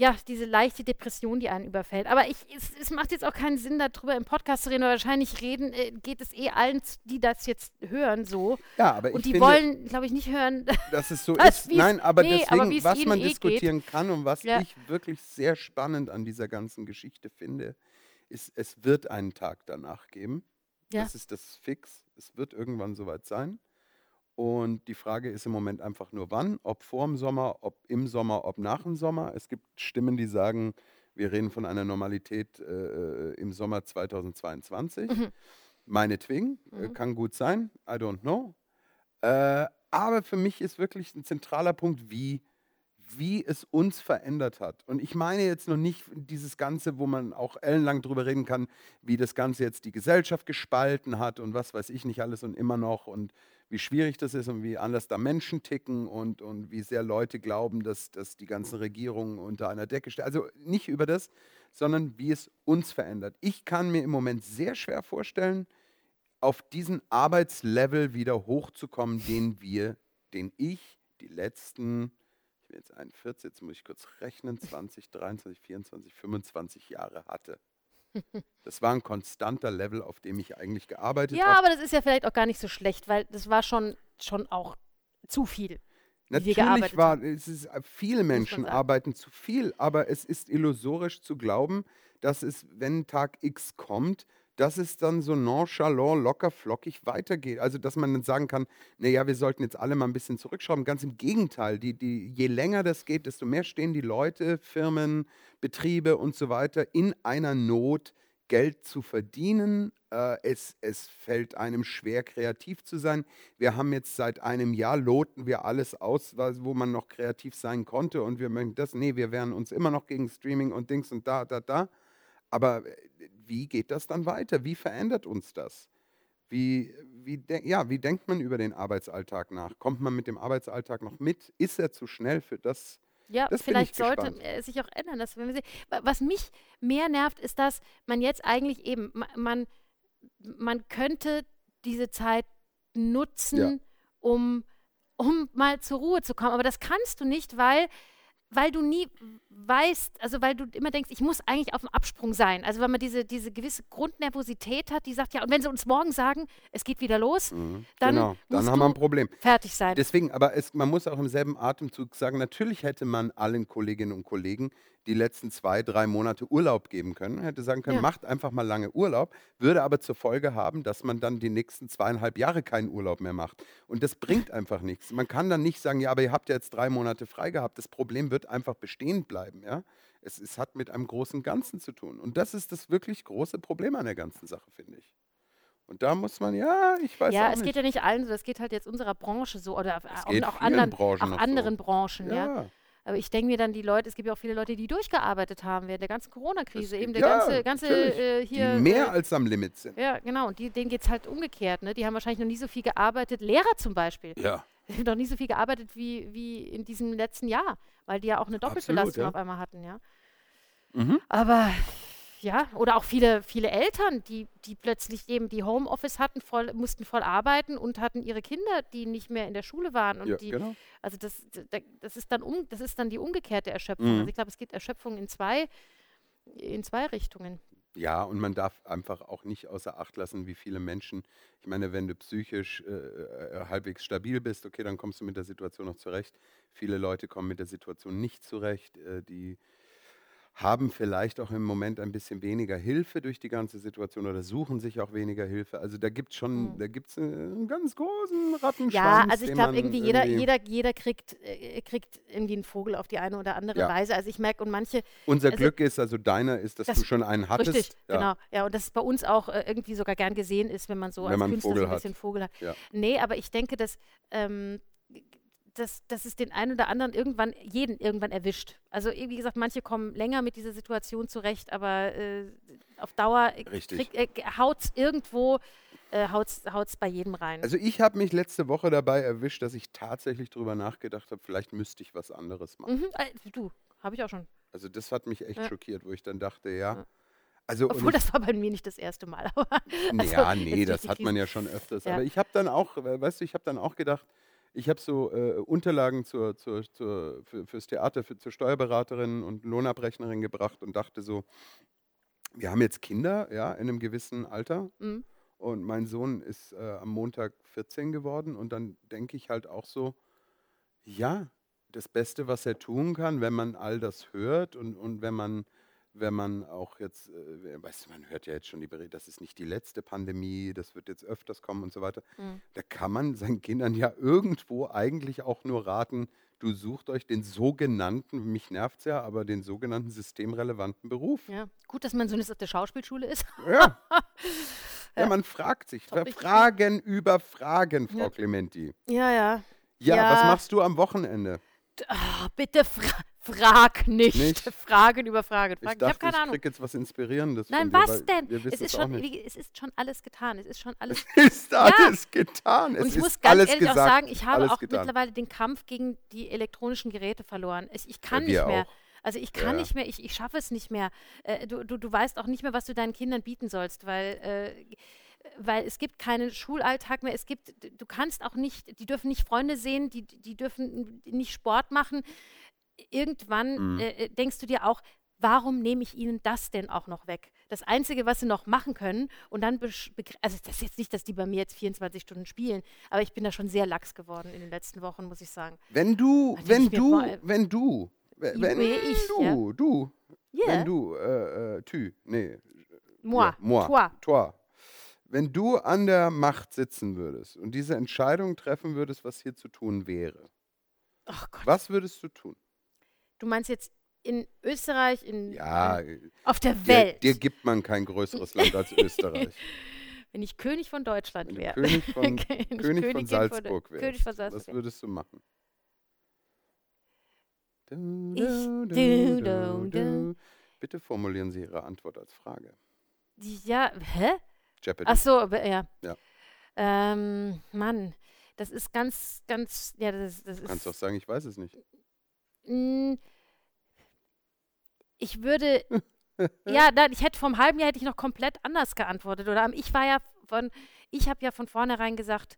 Speaker 1: ja, diese leichte Depression, die einen überfällt. Aber ich, es, es macht jetzt auch keinen Sinn, darüber im Podcast zu reden, weil wahrscheinlich reden, äh, geht es eh allen, die das jetzt hören, so.
Speaker 2: Ja, aber
Speaker 1: Und
Speaker 2: ich
Speaker 1: die
Speaker 2: finde,
Speaker 1: wollen, glaube ich, nicht hören.
Speaker 2: dass es so
Speaker 1: was-
Speaker 2: ist. Nein, aber
Speaker 1: nee,
Speaker 2: deswegen,
Speaker 1: aber
Speaker 2: was man
Speaker 1: eh geht.
Speaker 2: diskutieren kann und was
Speaker 1: Ja.
Speaker 2: ich wirklich sehr spannend an dieser ganzen Geschichte finde, ist, es wird einen Tag danach geben.
Speaker 1: Ja.
Speaker 2: Das ist das Fix. Es wird irgendwann soweit sein. Und die Frage ist im Moment einfach nur wann, ob vor dem Sommer, ob im Sommer, ob nach dem Sommer. Es gibt Stimmen, die sagen, wir reden von einer Normalität äh, im Sommer 2022.
Speaker 1: Mhm.
Speaker 2: Meinetwegen, äh,
Speaker 1: Mhm.
Speaker 2: kann gut sein, I don't know. Äh, aber für mich ist wirklich ein zentraler Punkt, wie, wie es uns verändert hat. Und ich meine jetzt noch nicht dieses Ganze, wo man auch ellenlang drüber reden kann, wie das Ganze jetzt die Gesellschaft gespalten hat und was weiß ich nicht alles und immer noch und wie schwierig das ist und wie anders da Menschen ticken und, und wie sehr Leute glauben, dass, dass die ganzen Regierungen unter einer Decke stehen. Also nicht über das, sondern wie es uns verändert. Ich kann mir im Moment sehr schwer vorstellen, auf diesen Arbeitslevel wieder hochzukommen, den wir, den ich die letzten, ich bin jetzt 41, jetzt muss ich kurz rechnen, 20, 23, 24, 25 Jahre hatte. Das war ein konstanter Level, auf dem ich eigentlich gearbeitet
Speaker 1: ja,
Speaker 2: habe.
Speaker 1: aber das ist ja vielleicht auch gar nicht so schlecht, weil das war schon, schon auch zu viel.
Speaker 2: Natürlich war, es ist, viele Menschen arbeiten zu viel, aber es ist illusorisch zu glauben, dass es, wenn Tag X kommt, dass es dann so nonchalant, locker, flockig weitergeht. Also, dass man dann sagen kann, naja, wir sollten jetzt alle mal ein bisschen zurückschrauben. Ganz im Gegenteil, die, die, je länger das geht, desto mehr stehen die Leute, Firmen, Betriebe und so weiter in einer Not, Geld zu verdienen. Äh, es, es fällt einem schwer, kreativ zu sein. Wir haben jetzt seit einem Jahr, loten wir alles aus, wo man noch kreativ sein konnte und wir möchten das, nee, wir wehren uns immer noch gegen Streaming und Dings und da, da, da. Aber äh, wie geht das dann weiter? Wie verändert uns das? Wie, wie, ja, wie denkt man über den Arbeitsalltag nach? Kommt man mit dem Arbeitsalltag noch mit? Ist er zu schnell für das?
Speaker 1: Ja,
Speaker 2: das
Speaker 1: vielleicht sollte es sich auch ändern. Dass, wir was mich mehr nervt, ist, dass man jetzt eigentlich eben, man, man könnte diese Zeit nutzen, ja. um, um mal zur Ruhe zu kommen. Aber das kannst du nicht, weil weil du nie weißt, also weil du immer denkst, ich muss eigentlich auf dem Absprung sein. Also wenn man diese, diese gewisse Grundnervosität hat, die sagt, ja, und wenn sie uns morgen sagen, es geht wieder los, mhm, dann, genau.
Speaker 2: dann haben wir ein Problem.
Speaker 1: Fertig sein.
Speaker 2: Deswegen, aber es, man muss auch im selben Atemzug sagen, natürlich hätte man allen Kolleginnen und Kollegen die letzten zwei, drei Monate Urlaub geben können. Hätte sagen können, ja. macht einfach mal lange Urlaub, würde aber zur Folge haben, dass man dann die nächsten zweieinhalb Jahre keinen Urlaub mehr macht. Und das bringt einfach nichts. Man kann dann nicht sagen, ja, aber ihr habt ja jetzt drei Monate frei gehabt. Das Problem wird einfach bestehen bleiben. Ja? Es, es hat mit einem großen Ganzen zu tun. Und das ist das wirklich große Problem an der ganzen Sache, finde ich. Und da muss man, ja, ich weiß
Speaker 1: Ja,
Speaker 2: es
Speaker 1: geht ja nicht allen so, das geht halt jetzt unserer Branche so oder auch, auch anderen, Branchen auch anderen so. Branchen, ja. ja. Aber ich denke mir dann, die Leute, es gibt ja auch viele Leute, die durchgearbeitet haben während der ganzen Corona-Krise. Eben der ja, ganze, ganze äh, hier.
Speaker 2: Die mehr äh, als am Limit sind.
Speaker 1: Ja, genau. Und die, denen geht es halt umgekehrt. Ne? Die haben wahrscheinlich noch nie so viel gearbeitet. Lehrer zum Beispiel.
Speaker 2: Ja.
Speaker 1: Die haben noch nie so viel gearbeitet wie, wie in diesem letzten Jahr, weil die ja auch eine Doppelbelastung ja. auf einmal hatten, ja. Mhm. Aber ja, oder auch viele, viele Eltern, die, die plötzlich eben die Homeoffice hatten, voll, mussten voll arbeiten und hatten ihre Kinder, die nicht mehr in der Schule waren. Und
Speaker 2: ja,
Speaker 1: die,
Speaker 2: genau.
Speaker 1: Also das, das ist dann um, das ist dann die umgekehrte Erschöpfung. Mhm. Also ich glaube, es gibt Erschöpfung in zwei, in zwei Richtungen.
Speaker 2: Ja, und man darf einfach auch nicht außer Acht lassen, wie viele Menschen, ich meine, wenn du psychisch äh, äh halbwegs stabil bist, okay, dann kommst du mit der Situation noch zurecht. Viele Leute kommen mit der Situation nicht zurecht, äh, die haben vielleicht auch im Moment ein bisschen weniger Hilfe durch die ganze Situation oder suchen sich auch weniger Hilfe. Also da gibt es schon, mhm. da gibt es einen ganz großen Rattenschwanz.
Speaker 1: Ja, also ich glaube irgendwie jeder, jeder, jeder kriegt, äh, kriegt irgendwie einen Vogel auf die eine oder andere ja. Weise. Also ich merke und manche.
Speaker 2: Unser also, Glück ist, also deiner ist, dass das, du schon einen hattest.
Speaker 1: Richtig, ja. genau. Ja, und dass es bei uns auch äh, irgendwie sogar gern gesehen ist, wenn man so
Speaker 2: wenn als
Speaker 1: man
Speaker 2: Künstler so
Speaker 1: ein bisschen. Vogel hat.
Speaker 2: Ja.
Speaker 1: Nee, aber ich denke, dass ähm, dass, dass es den einen oder anderen irgendwann, jeden irgendwann erwischt. Also wie gesagt, manche kommen länger mit dieser Situation zurecht, aber äh, auf Dauer äh, haut es irgendwo, äh, haut es bei jedem rein.
Speaker 2: Also ich habe mich letzte Woche dabei erwischt, dass ich tatsächlich darüber nachgedacht habe, vielleicht müsste ich was anderes machen.
Speaker 1: Mhm, äh, du, habe ich auch schon.
Speaker 2: Also das hat mich echt ja. schockiert, wo ich dann dachte, ja.
Speaker 1: ja. Also, Obwohl, das war bei mir nicht das erste Mal. Aber
Speaker 2: also, ja, nee, das hat man ja schon öfters. Ja. Aber ich habe dann auch, weißt du, ich habe dann auch gedacht, ich habe so äh, Unterlagen zur, zur, zur, für, fürs Theater, für, zur Steuerberaterin und Lohnabrechnerin gebracht und dachte so, wir haben jetzt Kinder, ja, in einem gewissen Alter. Mhm. Und mein Sohn ist äh, am Montag 14 geworden. Und dann denke ich halt auch so, ja, das Beste, was er tun kann, wenn man all das hört und, und wenn man wenn man auch jetzt, äh, weißt du, man hört ja jetzt schon die Berichte, das ist nicht die letzte Pandemie, das wird jetzt öfters kommen und so weiter. Mhm. Da kann man seinen Kindern ja irgendwo eigentlich auch nur raten, du sucht euch den sogenannten, mich nervt es ja, aber den sogenannten systemrelevanten Beruf.
Speaker 1: Ja, gut, dass man so nicht auf der Schauspielschule ist.
Speaker 2: Ja. ja, man fragt sich. Fragen über Fragen, Frau ja. Clementi.
Speaker 1: Ja, ja.
Speaker 2: Ja, ja, was machst du am Wochenende?
Speaker 1: Oh, bitte fra frag nicht. nicht. Fragen über Fragen.
Speaker 2: Fragen. Ich, ich habe keine Ahnung. Ich jetzt was Inspirierendes.
Speaker 1: Nein, was dir, denn? Es ist, schon, es ist schon alles getan. Es ist schon alles.
Speaker 2: Es ist alles ja. getan. Es
Speaker 1: Und ich muss ganz ehrlich gesagt, auch sagen, ich habe auch getan. mittlerweile den Kampf gegen die elektronischen Geräte verloren. Ich, ich kann ja, nicht mehr. Auch. Also ich kann ja. nicht mehr, ich, ich schaffe es nicht mehr. Äh, du, du, du weißt auch nicht mehr, was du deinen Kindern bieten sollst, weil äh, weil es gibt keinen Schulalltag mehr. Es gibt, du kannst auch nicht, die dürfen nicht Freunde sehen, die, die dürfen nicht Sport machen. Irgendwann mhm. äh, denkst du dir auch, warum nehme ich ihnen das denn auch noch weg? Das Einzige, was sie noch machen können, und dann, also das ist jetzt nicht, dass die bei mir jetzt 24 Stunden spielen, aber ich bin da schon sehr lax geworden in den letzten Wochen, muss ich sagen.
Speaker 2: Wenn du, also wenn du, mal, wenn du, wenn,
Speaker 1: ich,
Speaker 2: du,
Speaker 1: ja?
Speaker 2: du, yeah. wenn du, äh, äh, Tü, nee,
Speaker 1: Moi.
Speaker 2: Ja, moi.
Speaker 1: Toi.
Speaker 2: Toi. Wenn du an der Macht sitzen würdest und diese Entscheidung treffen würdest, was hier zu tun wäre,
Speaker 1: Oh
Speaker 2: was würdest du tun?
Speaker 1: Du meinst jetzt in Österreich, in,
Speaker 2: Ja,
Speaker 1: in, auf der Welt.
Speaker 2: dir gibt man kein größeres Land als Österreich.
Speaker 1: Wenn ich König von Deutschland wäre.
Speaker 2: König von, König von Salzburg wärst,
Speaker 1: König von Salzburg
Speaker 2: was würdest du machen? Du, du,
Speaker 1: du,
Speaker 2: du. Bitte formulieren Sie Ihre Antwort als Frage.
Speaker 1: Ja, hä?
Speaker 2: Jeopardy.
Speaker 1: Ach so, ja.
Speaker 2: Ja.
Speaker 1: Ähm, Mann, das ist ganz, ganz, ja, das, das
Speaker 2: Du kannst doch
Speaker 1: ist.
Speaker 2: sagen, ich weiß es nicht.
Speaker 1: Ich würde, ja, nein, ich hätte vom halben Jahr hätte ich noch komplett anders geantwortet. Oder ich war ja von, ich habe ja von vornherein gesagt,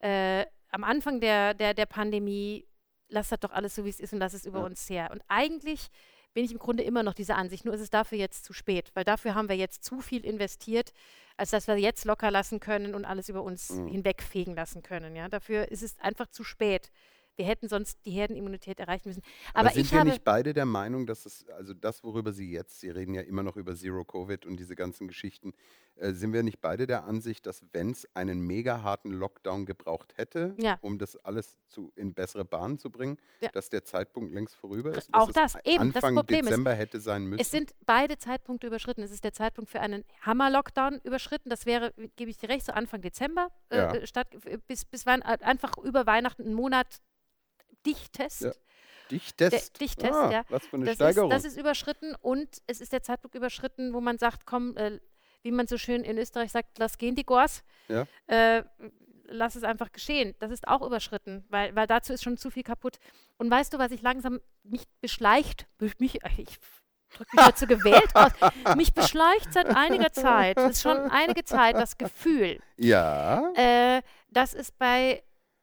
Speaker 1: äh, am Anfang der, der, der Pandemie, lass das doch alles so, wie es ist und lass es über
Speaker 2: Ja.
Speaker 1: uns her. Und eigentlich bin ich im Grunde immer noch dieser Ansicht, nur ist es dafür jetzt zu spät, weil dafür haben wir jetzt zu viel investiert, als dass wir jetzt locker lassen können und alles über uns
Speaker 2: Mhm.
Speaker 1: hinwegfegen lassen können. Ja? Dafür ist es einfach zu spät. Wir hätten sonst die Herdenimmunität erreichen müssen. Aber,
Speaker 2: sind
Speaker 1: ich
Speaker 2: wir nicht beide der Meinung, dass es, also das, worüber Sie jetzt, Sie reden ja immer noch über Zero Covid und diese ganzen Geschichten, äh, sind wir nicht beide der Ansicht, dass wenn es einen mega harten Lockdown gebraucht hätte,
Speaker 1: Ja.
Speaker 2: um das alles zu, in bessere Bahnen zu bringen,
Speaker 1: Ja.
Speaker 2: dass der Zeitpunkt längst vorüber ist?
Speaker 1: Auch das, eben, das
Speaker 2: Anfang
Speaker 1: Problem ist,
Speaker 2: Dezember hätte sein müssen?
Speaker 1: Es sind beide Zeitpunkte überschritten. Es ist der Zeitpunkt für einen Hammer-Lockdown überschritten. Das wäre, gebe ich dir recht, so Anfang Dezember äh,
Speaker 2: Ja.
Speaker 1: äh, statt, äh, bis, bis wann einfach über Weihnachten einen Monat Dichtest.
Speaker 2: Ja. Dichtest.
Speaker 1: Dichtest,
Speaker 2: ah,
Speaker 1: ja.
Speaker 2: Was für eine
Speaker 1: Das ist,
Speaker 2: Steigerung.
Speaker 1: das ist überschritten und es ist der Zeitpunkt überschritten, wo man sagt, komm, äh, wie man so schön in Österreich sagt, lass gehen die Gors.
Speaker 2: Ja.
Speaker 1: Äh, lass es einfach geschehen. Das ist auch überschritten, weil, weil dazu ist schon zu viel kaputt. Und weißt du, was ich langsam mich beschleicht, mich, ich drücke mich dazu gewählt aus, mich beschleicht seit einiger Zeit, es ist schon einige Zeit das Gefühl,
Speaker 2: ja.
Speaker 1: äh, dass es bei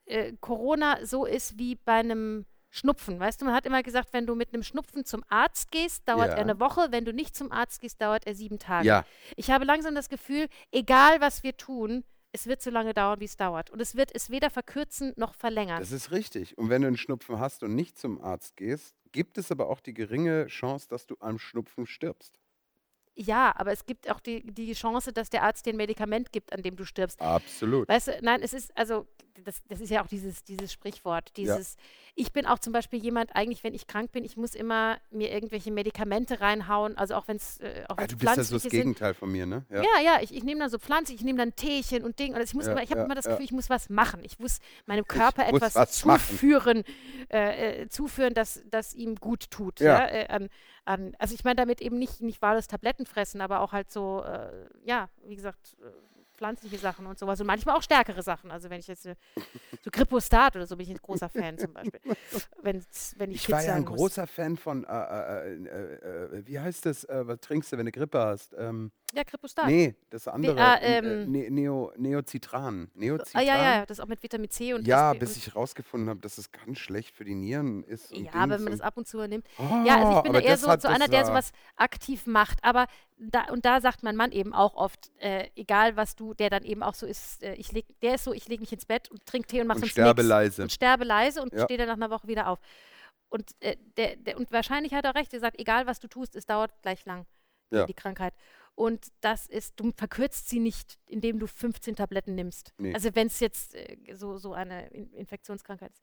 Speaker 1: äh, Corona so ist wie bei einem Schnupfen. Weißt du, man hat immer gesagt, wenn du mit einem Schnupfen zum Arzt gehst, dauert
Speaker 2: Ja.
Speaker 1: er eine Woche. Wenn du nicht zum Arzt gehst, dauert er sieben Tage.
Speaker 2: Ja.
Speaker 1: Ich habe langsam das Gefühl, egal was wir tun, es wird so lange dauern, wie es dauert. Und es wird es weder verkürzen noch verlängern.
Speaker 2: Das ist richtig. Und wenn du einen Schnupfen hast und nicht zum Arzt gehst, gibt es aber auch die geringe Chance, dass du am Schnupfen stirbst.
Speaker 1: Ja, aber es gibt auch die, die Chance, dass der Arzt dir ein Medikament gibt, an dem du stirbst.
Speaker 2: Absolut.
Speaker 1: Weißt du, nein, es ist, also, das, das ist ja auch dieses, dieses Sprichwort, dieses, ich bin auch zum Beispiel jemand, eigentlich, wenn ich krank bin, ich muss immer mir irgendwelche Medikamente reinhauen, also auch wenn es äh, auch
Speaker 2: Ah, du bist ja so das. Gegenteil von mir, ne?
Speaker 1: Ja, ja, ich, ich nehme dann so Pflanzen, ich nehme dann Teechen und Ding. Und ich muss
Speaker 2: Ja,
Speaker 1: immer, ich habe
Speaker 2: ja,
Speaker 1: immer das
Speaker 2: ja.
Speaker 1: Gefühl, ich muss was machen. Ich muss meinem Körper
Speaker 2: muss
Speaker 1: etwas zuführen, äh, äh, zuführen, das, das ihm gut tut.
Speaker 2: Ja.
Speaker 1: Ja. äh, an, an, also ich meine damit eben nicht, nicht wahllos Tabletten fressen, aber auch halt so, äh, ja, wie gesagt, äh, pflanzliche Sachen und sowas. Und manchmal auch stärkere Sachen. Also wenn ich jetzt äh, so Gripostat oder so bin ich ein großer Fan zum Beispiel. Wenn's, wenn ich
Speaker 2: Ich war ja ein
Speaker 1: muss.
Speaker 2: großer Fan von, äh, äh, äh, äh, wie heißt das, äh, was trinkst du, wenn du Grippe hast? Ähm,
Speaker 1: Ja, Gripostat.
Speaker 2: nee, das andere.
Speaker 1: ah,
Speaker 2: äh,
Speaker 1: ähm,
Speaker 2: ne, Neo, Neocitran. Neocitran.
Speaker 1: Ah, ja, ja, das auch mit Vitamin C und
Speaker 2: Ja, bis ich rausgefunden habe, dass es ganz schlecht für die Nieren ist.
Speaker 1: Ja,
Speaker 2: Dings
Speaker 1: wenn man das ab und zu nimmt.
Speaker 2: Oh,
Speaker 1: Ja, also ich bin da eher so,
Speaker 2: hat-
Speaker 1: so einer, der sowas aktiv macht. Aber da, und da sagt mein Mann eben auch oft, äh, egal was du, der dann eben auch so ist, äh, ich leg, der ist so, ich lege mich ins Bett und trinke Tee und mache sonst
Speaker 2: sterbe
Speaker 1: nix.
Speaker 2: leise.
Speaker 1: Und sterbe leise und
Speaker 2: Ja.
Speaker 1: stehe dann nach einer Woche wieder auf. Und, äh, der, der, und wahrscheinlich hat er recht, er sagt, egal was du tust, es dauert gleich lang, die-
Speaker 2: Ja.
Speaker 1: die Krankheit. Und das ist, du verkürzt sie nicht, indem du 15 Tabletten nimmst.
Speaker 2: Nee.
Speaker 1: Also wenn es jetzt äh, so, so eine In Infektionskrankheit ist.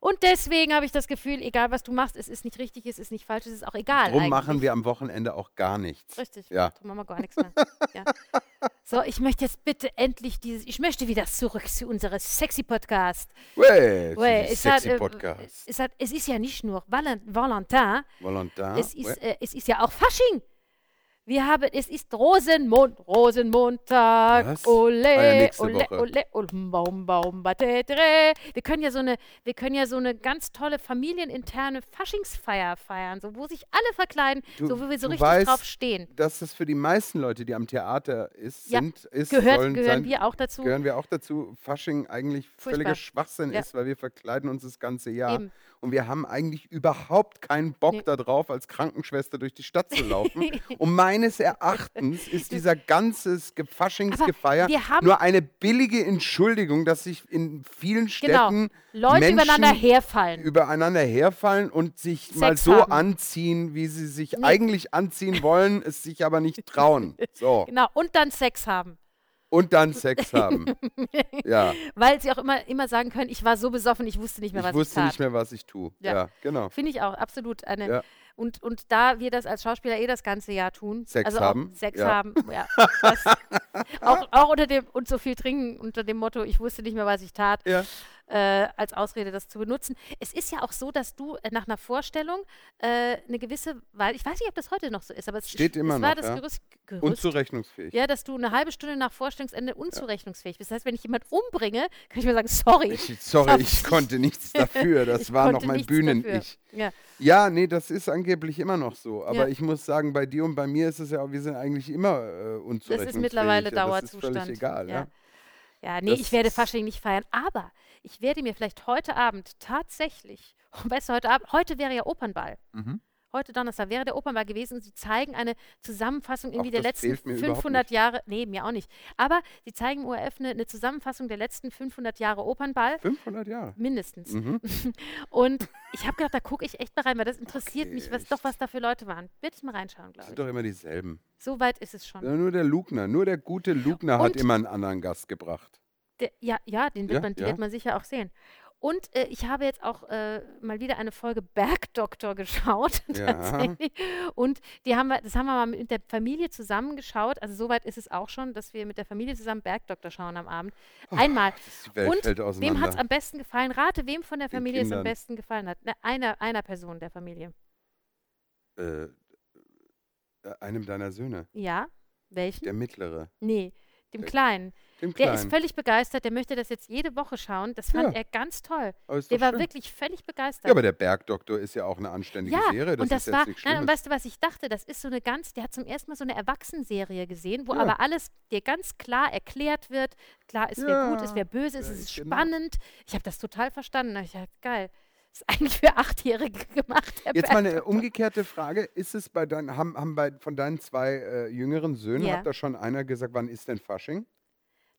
Speaker 1: Und deswegen habe ich das Gefühl, egal was du machst, es ist nicht richtig, es ist nicht falsch, es ist auch egal. Eigentlich.
Speaker 2: machen wir am Wochenende auch gar nichts.
Speaker 1: Richtig.
Speaker 2: Ja.
Speaker 1: Darum machen wir gar nichts mehr. ja. So, ich möchte jetzt bitte endlich dieses, ich möchte wieder zurück zu unserem Sexy-Podcast.
Speaker 2: Way,
Speaker 1: Weil es, hat,
Speaker 2: sexy
Speaker 1: äh,
Speaker 2: Podcast.
Speaker 1: es, hat, es ist ja nicht nur Valen Valentin,
Speaker 2: Valentin.
Speaker 1: es, ist, äh, es ist ja auch Fasching. Wir haben, es ist Rosenmond, Rosenmontag,
Speaker 2: Was? Ah, ja,
Speaker 1: ole, ole,
Speaker 2: Woche.
Speaker 1: ole, ole, baum, baum, batetere. Wir können ja so eine, wir können ja so eine ganz tolle familieninterne Faschingsfeier feiern, so wo sich alle verkleiden,
Speaker 2: Du-
Speaker 1: so wo wir so richtig
Speaker 2: weißt,
Speaker 1: drauf stehen.
Speaker 2: Dass das für die meisten Leute, die am Theater ist,
Speaker 1: Ja,
Speaker 2: sind, ist,
Speaker 1: Gehört,
Speaker 2: sollen
Speaker 1: gehören
Speaker 2: sein,
Speaker 1: wir auch dazu.
Speaker 2: gehören wir auch dazu, Fasching eigentlich völliger
Speaker 1: Furchtbar.
Speaker 2: Schwachsinn
Speaker 1: Ja.
Speaker 2: ist, weil wir verkleiden uns das ganze Jahr.
Speaker 1: Eben.
Speaker 2: und wir haben eigentlich überhaupt keinen Bock
Speaker 1: Nee.
Speaker 2: darauf, als Krankenschwester durch die Stadt zu laufen. und meines Erachtens ist dieser ganze Ge- Faschingsgefeier nur eine billige Entschuldigung, dass sich in vielen
Speaker 1: Genau.
Speaker 2: Städten
Speaker 1: Leute
Speaker 2: Menschen
Speaker 1: übereinander herfallen.
Speaker 2: übereinander herfallen und sich mal
Speaker 1: Sex
Speaker 2: so
Speaker 1: haben.
Speaker 2: anziehen, wie sie sich
Speaker 1: Nee.
Speaker 2: eigentlich anziehen wollen, es sich aber nicht trauen. So.
Speaker 1: Genau, und dann Sex haben.
Speaker 2: Und dann Sex haben. Ja.
Speaker 1: Weil sie auch immer, immer sagen können, ich war so besoffen, ich wusste nicht mehr,
Speaker 2: Ich
Speaker 1: was
Speaker 2: wusste
Speaker 1: ich tat.
Speaker 2: nicht mehr, was ich tue.
Speaker 1: Ja.
Speaker 2: Ja, genau.
Speaker 1: Finde ich auch, absolut. Eine,
Speaker 2: Ja.
Speaker 1: Und, und da wir das als Schauspieler eh das ganze Jahr tun,
Speaker 2: Sex
Speaker 1: also
Speaker 2: haben,
Speaker 1: auch Sex
Speaker 2: ja.
Speaker 1: haben, ja, das, auch, auch unter dem und so viel trinken unter dem Motto, ich wusste nicht mehr, was ich tat,
Speaker 2: Ja.
Speaker 1: Äh, als Ausrede das zu benutzen. Es ist ja auch so, dass du äh, nach einer Vorstellung äh, eine gewisse, weil ich weiß nicht, ob das heute noch so ist, aber es,
Speaker 2: Steht
Speaker 1: es
Speaker 2: immer
Speaker 1: war
Speaker 2: noch,
Speaker 1: das
Speaker 2: ja.
Speaker 1: Gerüst, Gerüst
Speaker 2: Unzurechnungsfähig.
Speaker 1: ja, dass du eine halbe Stunde nach Vorstellungsende unzurechnungsfähig bist. Das heißt, wenn ich jemanden umbringe, kann ich mir sagen, sorry.
Speaker 2: Ich, sorry, ich konnte nichts dafür. Das war noch mein. Bühnen-Ich.
Speaker 1: Ja.
Speaker 2: Ja, nee, das ist angeblich immer noch so. Aber
Speaker 1: Ja.
Speaker 2: ich muss sagen, bei dir und bei mir ist es ja, auch- wir sind eigentlich immer äh, unzurechnungsfähig.
Speaker 1: mittlerweile
Speaker 2: ja,
Speaker 1: Dauerzustand.
Speaker 2: Das ist völlig egal, ja.
Speaker 1: Ja, nee,
Speaker 2: Das
Speaker 1: ich werde
Speaker 2: ist-
Speaker 1: Fasching nicht feiern, aber ich werde mir vielleicht heute Abend tatsächlich, weißt du, heute Abend, heute wäre ja Opernball.
Speaker 2: Mhm.
Speaker 1: Heute Donnerstag wäre der Opernball gewesen. Sie zeigen eine Zusammenfassung irgendwie der letzten
Speaker 2: fehlt mir überhaupt
Speaker 1: 500
Speaker 2: nicht.
Speaker 1: Jahre. Nee, mir auch nicht. Aber sie zeigen im ORF eine, eine Zusammenfassung der letzten 500 Jahre Opernball.
Speaker 2: 500 Jahre.
Speaker 1: Mindestens.
Speaker 2: Mhm.
Speaker 1: Und ich habe gedacht, da gucke ich echt mal rein, weil das interessiert
Speaker 2: Okay,
Speaker 1: mich, was
Speaker 2: echt.
Speaker 1: doch was da für Leute waren. Ich mal reinschauen, glaube
Speaker 2: sind
Speaker 1: ich.
Speaker 2: doch immer dieselben.
Speaker 1: So weit ist es schon.
Speaker 2: Ja, nur der Lugner, nur der gute Lugner hat
Speaker 1: Und-
Speaker 2: immer einen anderen Gast gebracht.
Speaker 1: Der, ja, ja, den wird
Speaker 2: Ja,
Speaker 1: man,
Speaker 2: ja.
Speaker 1: wird man sicher auch sehen. Und äh, ich habe jetzt auch äh, mal wieder eine Folge Bergdoktor geschaut.
Speaker 2: Ja.
Speaker 1: Und die haben wir, das haben wir mal mit der Familie zusammen geschaut. Also soweit ist es auch schon, dass wir mit der Familie zusammen Bergdoktor schauen am Abend. Einmal.
Speaker 2: Welt
Speaker 1: Und Wem hat es am besten gefallen? Rate, wem von der Familie es am besten gefallen hat. Ne, einer, einer Person der Familie.
Speaker 2: Äh, äh, einem deiner Söhne,
Speaker 1: Ja? Welchen?
Speaker 2: der mittlere,
Speaker 1: nee, dem
Speaker 2: Äh,
Speaker 1: Kleinen.
Speaker 2: Dem
Speaker 1: Der
Speaker 2: Kleinen.
Speaker 1: ist völlig begeistert, der möchte das jetzt jede Woche schauen. Das fand
Speaker 2: Ja.
Speaker 1: er ganz toll.
Speaker 2: Ist
Speaker 1: Der
Speaker 2: doch
Speaker 1: war
Speaker 2: schön.
Speaker 1: wirklich völlig begeistert.
Speaker 2: Ja, aber der Bergdoktor ist ja auch eine anständige
Speaker 1: Ja,
Speaker 2: Serie. Das
Speaker 1: und das
Speaker 2: ist
Speaker 1: war, nein, und weißt du, was ich dachte? Das ist so eine ganz, der hat zum ersten Mal so eine Erwachsenenserie gesehen, wo
Speaker 2: Ja.
Speaker 1: aber alles dir ganz klar erklärt wird. Klar, es wäre gut, es
Speaker 2: Ja,
Speaker 1: wäre böse, es
Speaker 2: ja,
Speaker 1: ist
Speaker 2: genau.
Speaker 1: spannend. Ich habe das total verstanden. Ich dachte, geil. Ist eigentlich für Achtjährige gemacht.
Speaker 2: Jetzt mal eine umgekehrte Frage. Ist es bei deinen, haben, haben bei, von deinen zwei äh, jüngeren Söhnen,
Speaker 1: Ja.
Speaker 2: hat da schon einer gesagt, wann ist denn Fasching?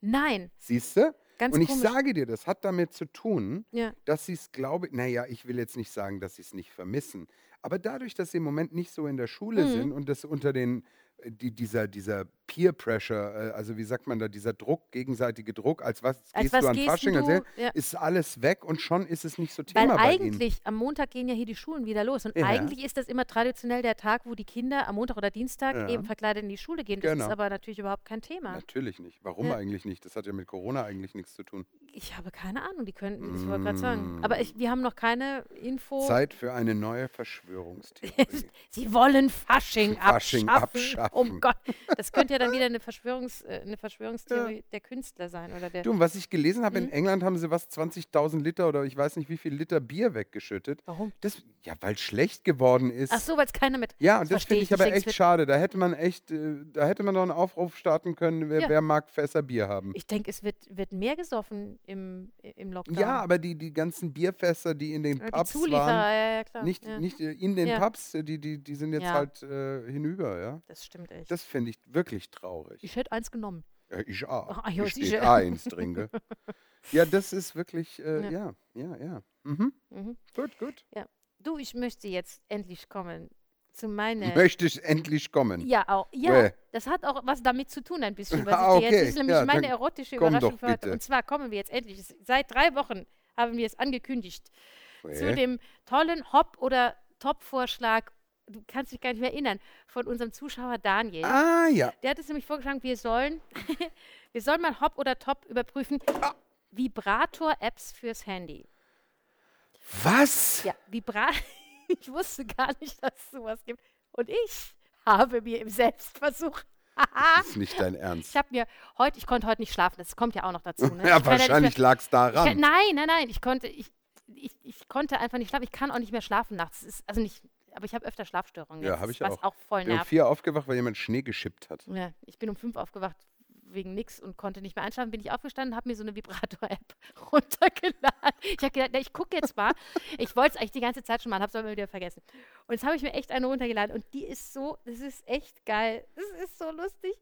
Speaker 1: Nein,
Speaker 2: Siehst du?
Speaker 1: ganz
Speaker 2: Und ich
Speaker 1: komisch.
Speaker 2: sage dir, das hat damit zu tun,
Speaker 1: ja.
Speaker 2: dass sie es, glaube naja, ich will jetzt nicht sagen, dass sie es nicht vermissen, aber dadurch, dass sie im Moment nicht so in der Schule
Speaker 1: Mhm.
Speaker 2: sind und das unter den, äh, die, dieser, dieser Peer Pressure, äh, also wie sagt man da, dieser Druck, gegenseitige Druck, als was
Speaker 1: Als
Speaker 2: gehst
Speaker 1: was
Speaker 2: du an
Speaker 1: gehst
Speaker 2: Fasching,
Speaker 1: du?
Speaker 2: also,
Speaker 1: Ja.
Speaker 2: ist alles weg und schon ist es nicht so
Speaker 1: Weil
Speaker 2: Thema bei ihnen.
Speaker 1: eigentlich am Montag gehen ja hier die Schulen wieder los. Und
Speaker 2: Ja.
Speaker 1: eigentlich ist das immer traditionell der Tag, wo die Kinder am Montag oder Dienstag
Speaker 2: Ja.
Speaker 1: eben verkleidet in die Schule gehen. Das
Speaker 2: Genau.
Speaker 1: ist aber natürlich überhaupt kein Thema.
Speaker 2: Natürlich nicht. Warum eigentlich nicht? Das hat ja mit Corona eigentlich nichts zu tun.
Speaker 1: Ich habe keine Ahnung, die können, ich wollte gerade sagen. Aber
Speaker 2: Mm.
Speaker 1: ich, wir haben noch keine Info.
Speaker 2: Zeit für eine neue Verschwörungstheorie.
Speaker 1: Sie wollen Fasching,
Speaker 2: Fasching
Speaker 1: abschaffen. Oh
Speaker 2: abschaffen.
Speaker 1: Gott, das könnte ja dann wieder eine, Verschwörungs, äh, eine Verschwörungstheorie der Künstler sein. Oder der,
Speaker 2: du, und was ich gelesen habe,
Speaker 1: Mhm.
Speaker 2: in England haben sie was, 20.000 Liter oder ich weiß nicht wie viel Liter Bier weggeschüttet.
Speaker 1: Warum?
Speaker 2: Das, ja, weil es schlecht geworden ist.
Speaker 1: Ach so, weil es keiner mit.
Speaker 2: Ja, und das
Speaker 1: verstehe
Speaker 2: finde
Speaker 1: ich
Speaker 2: ich aber echt schade. Da hätte man echt, äh, da hätte man doch einen Aufruf starten können, wer,
Speaker 1: Ja.
Speaker 2: wer mag Fässer Bier haben.
Speaker 1: Ich denke, es wird, wird mehr gesoffen im, im Lockdown.
Speaker 2: Ja, aber die, die ganzen Bierfässer, die in den
Speaker 1: Ja,
Speaker 2: Pubs
Speaker 1: Zulieferer,
Speaker 2: waren,
Speaker 1: ja, ja, klar.
Speaker 2: nicht,
Speaker 1: ja,
Speaker 2: nicht äh, in den
Speaker 1: Ja.
Speaker 2: Pubs, äh, die, die, die sind jetzt
Speaker 1: Ja.
Speaker 2: halt äh, hinüber, ja.
Speaker 1: Das stimmt echt.
Speaker 2: Das finde ich wirklich traurig.
Speaker 1: ich hätte eins genommen.
Speaker 2: Ja, ich auch.
Speaker 1: Ah, ja,
Speaker 2: ich stehe
Speaker 1: sicher.
Speaker 2: eins trinke. Ja, das ist wirklich, äh,
Speaker 1: Ja.
Speaker 2: ja, ja, ja. Mhm.
Speaker 1: Mhm.
Speaker 2: Gut, gut.
Speaker 1: Du, ich möchte jetzt endlich kommen zu meiner.
Speaker 2: Möchte ich endlich kommen.
Speaker 1: Ja, auch. Ja,
Speaker 2: Well.
Speaker 1: das hat auch was damit zu tun, ein bisschen. Was
Speaker 2: Ah,
Speaker 1: ich dir jetzt,
Speaker 2: okay.
Speaker 1: das ist nämlich
Speaker 2: Ja,
Speaker 1: meine erotische Überraschung für heute. Und zwar kommen wir jetzt endlich. Seit drei Wochen haben wir es angekündigt. Zu
Speaker 2: Well.
Speaker 1: dem tollen Hop- oder Top-Vorschlag, du kannst dich gar nicht mehr erinnern, von unserem Zuschauer Daniel.
Speaker 2: Ah, ja.
Speaker 1: Der hat es nämlich vorgeschlagen, wir sollen, wir sollen mal Hop oder Top überprüfen.
Speaker 2: Ah.
Speaker 1: Vibrator-Apps fürs Handy.
Speaker 2: Was?
Speaker 1: Ja, Vibra. Ich wusste gar nicht, dass es sowas gibt. Und ich habe mir im Selbstversuch.
Speaker 2: Das ist nicht dein Ernst.
Speaker 1: ich habe mir heute, ich konnte heute nicht schlafen. Das kommt ja auch noch dazu. Ne?
Speaker 2: Ja,
Speaker 1: Ich
Speaker 2: wahrscheinlich lag es
Speaker 1: Ich
Speaker 2: daran.
Speaker 1: nein, nein, nein. Ich konnte, ich, ich, ich konnte einfach nicht schlafen. Ich kann auch nicht mehr schlafen nachts. Ist, also nicht, aber ich habe öfter Schlafstörungen.
Speaker 2: Ja,
Speaker 1: jetzt,
Speaker 2: hab ich
Speaker 1: was
Speaker 2: auch.
Speaker 1: auch voll
Speaker 2: Ich bin um vier aufgewacht, weil jemand Schnee geschippt hat.
Speaker 1: Ja, ich bin um fünf aufgewacht, wegen nix und konnte nicht mehr einschlafen, bin ich aufgestanden, habe mir so eine Vibrator-App runtergeladen. Ich habe gedacht, na, ich gucke jetzt mal. Ich wollte es eigentlich die ganze Zeit schon machen, habe es aber wieder vergessen. Und jetzt habe ich mir echt eine runtergeladen und die ist so, das ist echt geil. Das ist so lustig.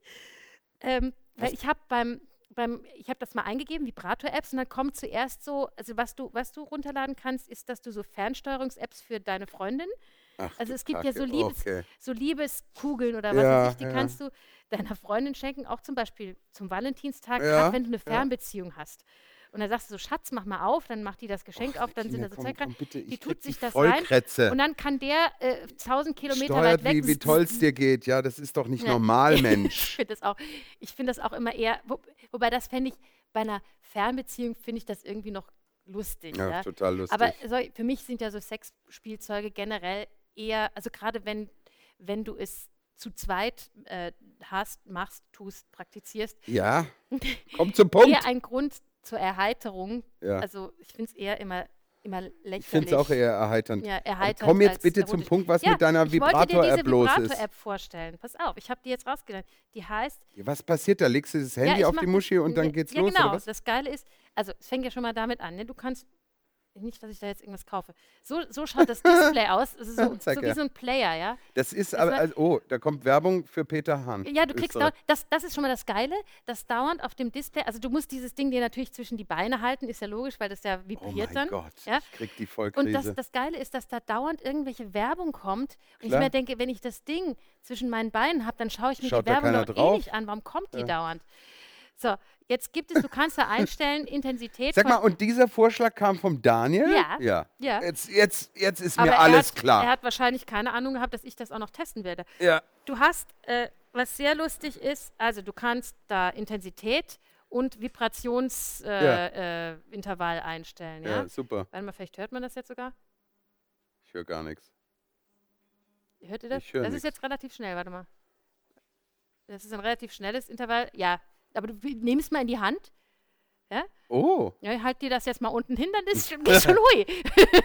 Speaker 1: Ähm, weil ich habe beim, beim, ich habe das mal eingegeben, Vibrator-Apps, und dann kommt zuerst so, also was du, was du runterladen kannst, ist, dass du so Fernsteuerungs-Apps für deine Freundin,
Speaker 2: Ach,
Speaker 1: also es gibt ja so,
Speaker 2: Kacke.
Speaker 1: Liebes,
Speaker 2: Okay.
Speaker 1: so Liebeskugeln oder was
Speaker 2: Ja,
Speaker 1: weiß ich, die
Speaker 2: ja.
Speaker 1: kannst du deiner Freundin schenken, auch zum Beispiel zum Valentinstag,
Speaker 2: Ja,
Speaker 1: wenn du eine. Fernbeziehung hast. Und dann sagst du so, Schatz, mach mal auf, dann macht die das Geschenk auf, dann sind da so Zeug rein.
Speaker 2: bitte,
Speaker 1: Die
Speaker 2: ich
Speaker 1: tut sich
Speaker 2: die
Speaker 1: das rein
Speaker 2: Vollkrätze.
Speaker 1: Und dann kann der äh, 1000 Kilometer
Speaker 2: Steuert,
Speaker 1: weit weg.
Speaker 2: wie, wie toll es dir geht. Ja, das ist doch nicht
Speaker 1: Ja.
Speaker 2: normal,
Speaker 1: Ich
Speaker 2: Mensch.
Speaker 1: finde das auch, ich finde das auch immer eher, wo, wobei das fände ich, bei einer Fernbeziehung finde ich das irgendwie noch lustig.
Speaker 2: Ja,
Speaker 1: Ja,
Speaker 2: total lustig.
Speaker 1: Aber so, für mich sind ja so Sexspielzeuge generell eher, also gerade wenn, wenn du es zu zweit äh, hast, machst, tust, praktizierst,
Speaker 2: ja, komm zum Punkt.
Speaker 1: eher ein Grund zur Erheiterung.
Speaker 2: Ja.
Speaker 1: Also ich finde es eher immer, immer lächerlich.
Speaker 2: ich finde es auch eher erheiternd.
Speaker 1: ja,
Speaker 2: Aber
Speaker 1: erheiternd
Speaker 2: komm jetzt bitte zum. Punkt, was
Speaker 1: ja,
Speaker 2: mit deiner
Speaker 1: ich wollte dir diese
Speaker 2: Vibrator-App los ist.
Speaker 1: Vibrator-App vorstellen. Pass auf, ich habe die jetzt rausgelernt. Die heißt
Speaker 2: was passiert da? Legst du das Handy auf die Muschi und dann geht's
Speaker 1: ja,
Speaker 2: los,
Speaker 1: genau.
Speaker 2: oder was?
Speaker 1: Das Geile ist, also es fängt ja schon mal damit an, ne? Du kannst, nicht, dass ich da jetzt irgendwas kaufe. So, so schaut das Display aus. Ist so, so
Speaker 2: Zeig
Speaker 1: wie
Speaker 2: her.
Speaker 1: so ein Player, ja.
Speaker 2: Das ist
Speaker 1: Das
Speaker 2: aber,
Speaker 1: war-
Speaker 2: also, oh, da kommt Werbung für Peter Hahn.
Speaker 1: Ja, du kriegst dauernd, das, das ist schon mal das Geile, dass dauernd auf dem Display, also du musst dieses Ding dir natürlich zwischen die Beine halten, ist ja logisch, weil das ja
Speaker 2: Oh
Speaker 1: vibriert
Speaker 2: mein
Speaker 1: dann.
Speaker 2: Gott,
Speaker 1: ja?
Speaker 2: ich krieg die
Speaker 1: Und
Speaker 2: Vollkrise.
Speaker 1: das, das Geile ist, dass da dauernd irgendwelche Werbung kommt. Und ich
Speaker 2: Klar.
Speaker 1: mir denke, wenn ich das Ding zwischen meinen Beinen habe, dann schaue ich mir
Speaker 2: Schaut
Speaker 1: die Werbung doch eh nicht an. Warum kommt die
Speaker 2: Ja.
Speaker 1: dauernd? So, jetzt gibt es, du kannst da einstellen, Intensität
Speaker 2: Sag mal, und dieser Vorschlag kam vom Daniel?
Speaker 1: Ja.
Speaker 2: Ja.
Speaker 1: Ja.
Speaker 2: Jetzt, jetzt, jetzt ist
Speaker 1: Aber
Speaker 2: mir alles
Speaker 1: hat,
Speaker 2: klar.
Speaker 1: Er hat wahrscheinlich keine Ahnung gehabt, dass ich das auch noch testen werde.
Speaker 2: ja.
Speaker 1: Du hast, äh, was sehr lustig ist, also du kannst da Intensität und Vibrationsintervall äh,
Speaker 2: Ja.
Speaker 1: äh, einstellen. Ja?
Speaker 2: ja, super.
Speaker 1: Warte mal, vielleicht hört man das jetzt sogar.
Speaker 2: Ich höre gar nichts.
Speaker 1: Hört ihr das? Das
Speaker 2: nix.
Speaker 1: ist jetzt relativ schnell, warte mal. Das ist ein relativ schnelles Intervall. Ja, aber du nimm es mal in die Hand.
Speaker 2: Oh,
Speaker 1: Ja, halt dir das jetzt mal unten hin, dann ist geht's schon hui.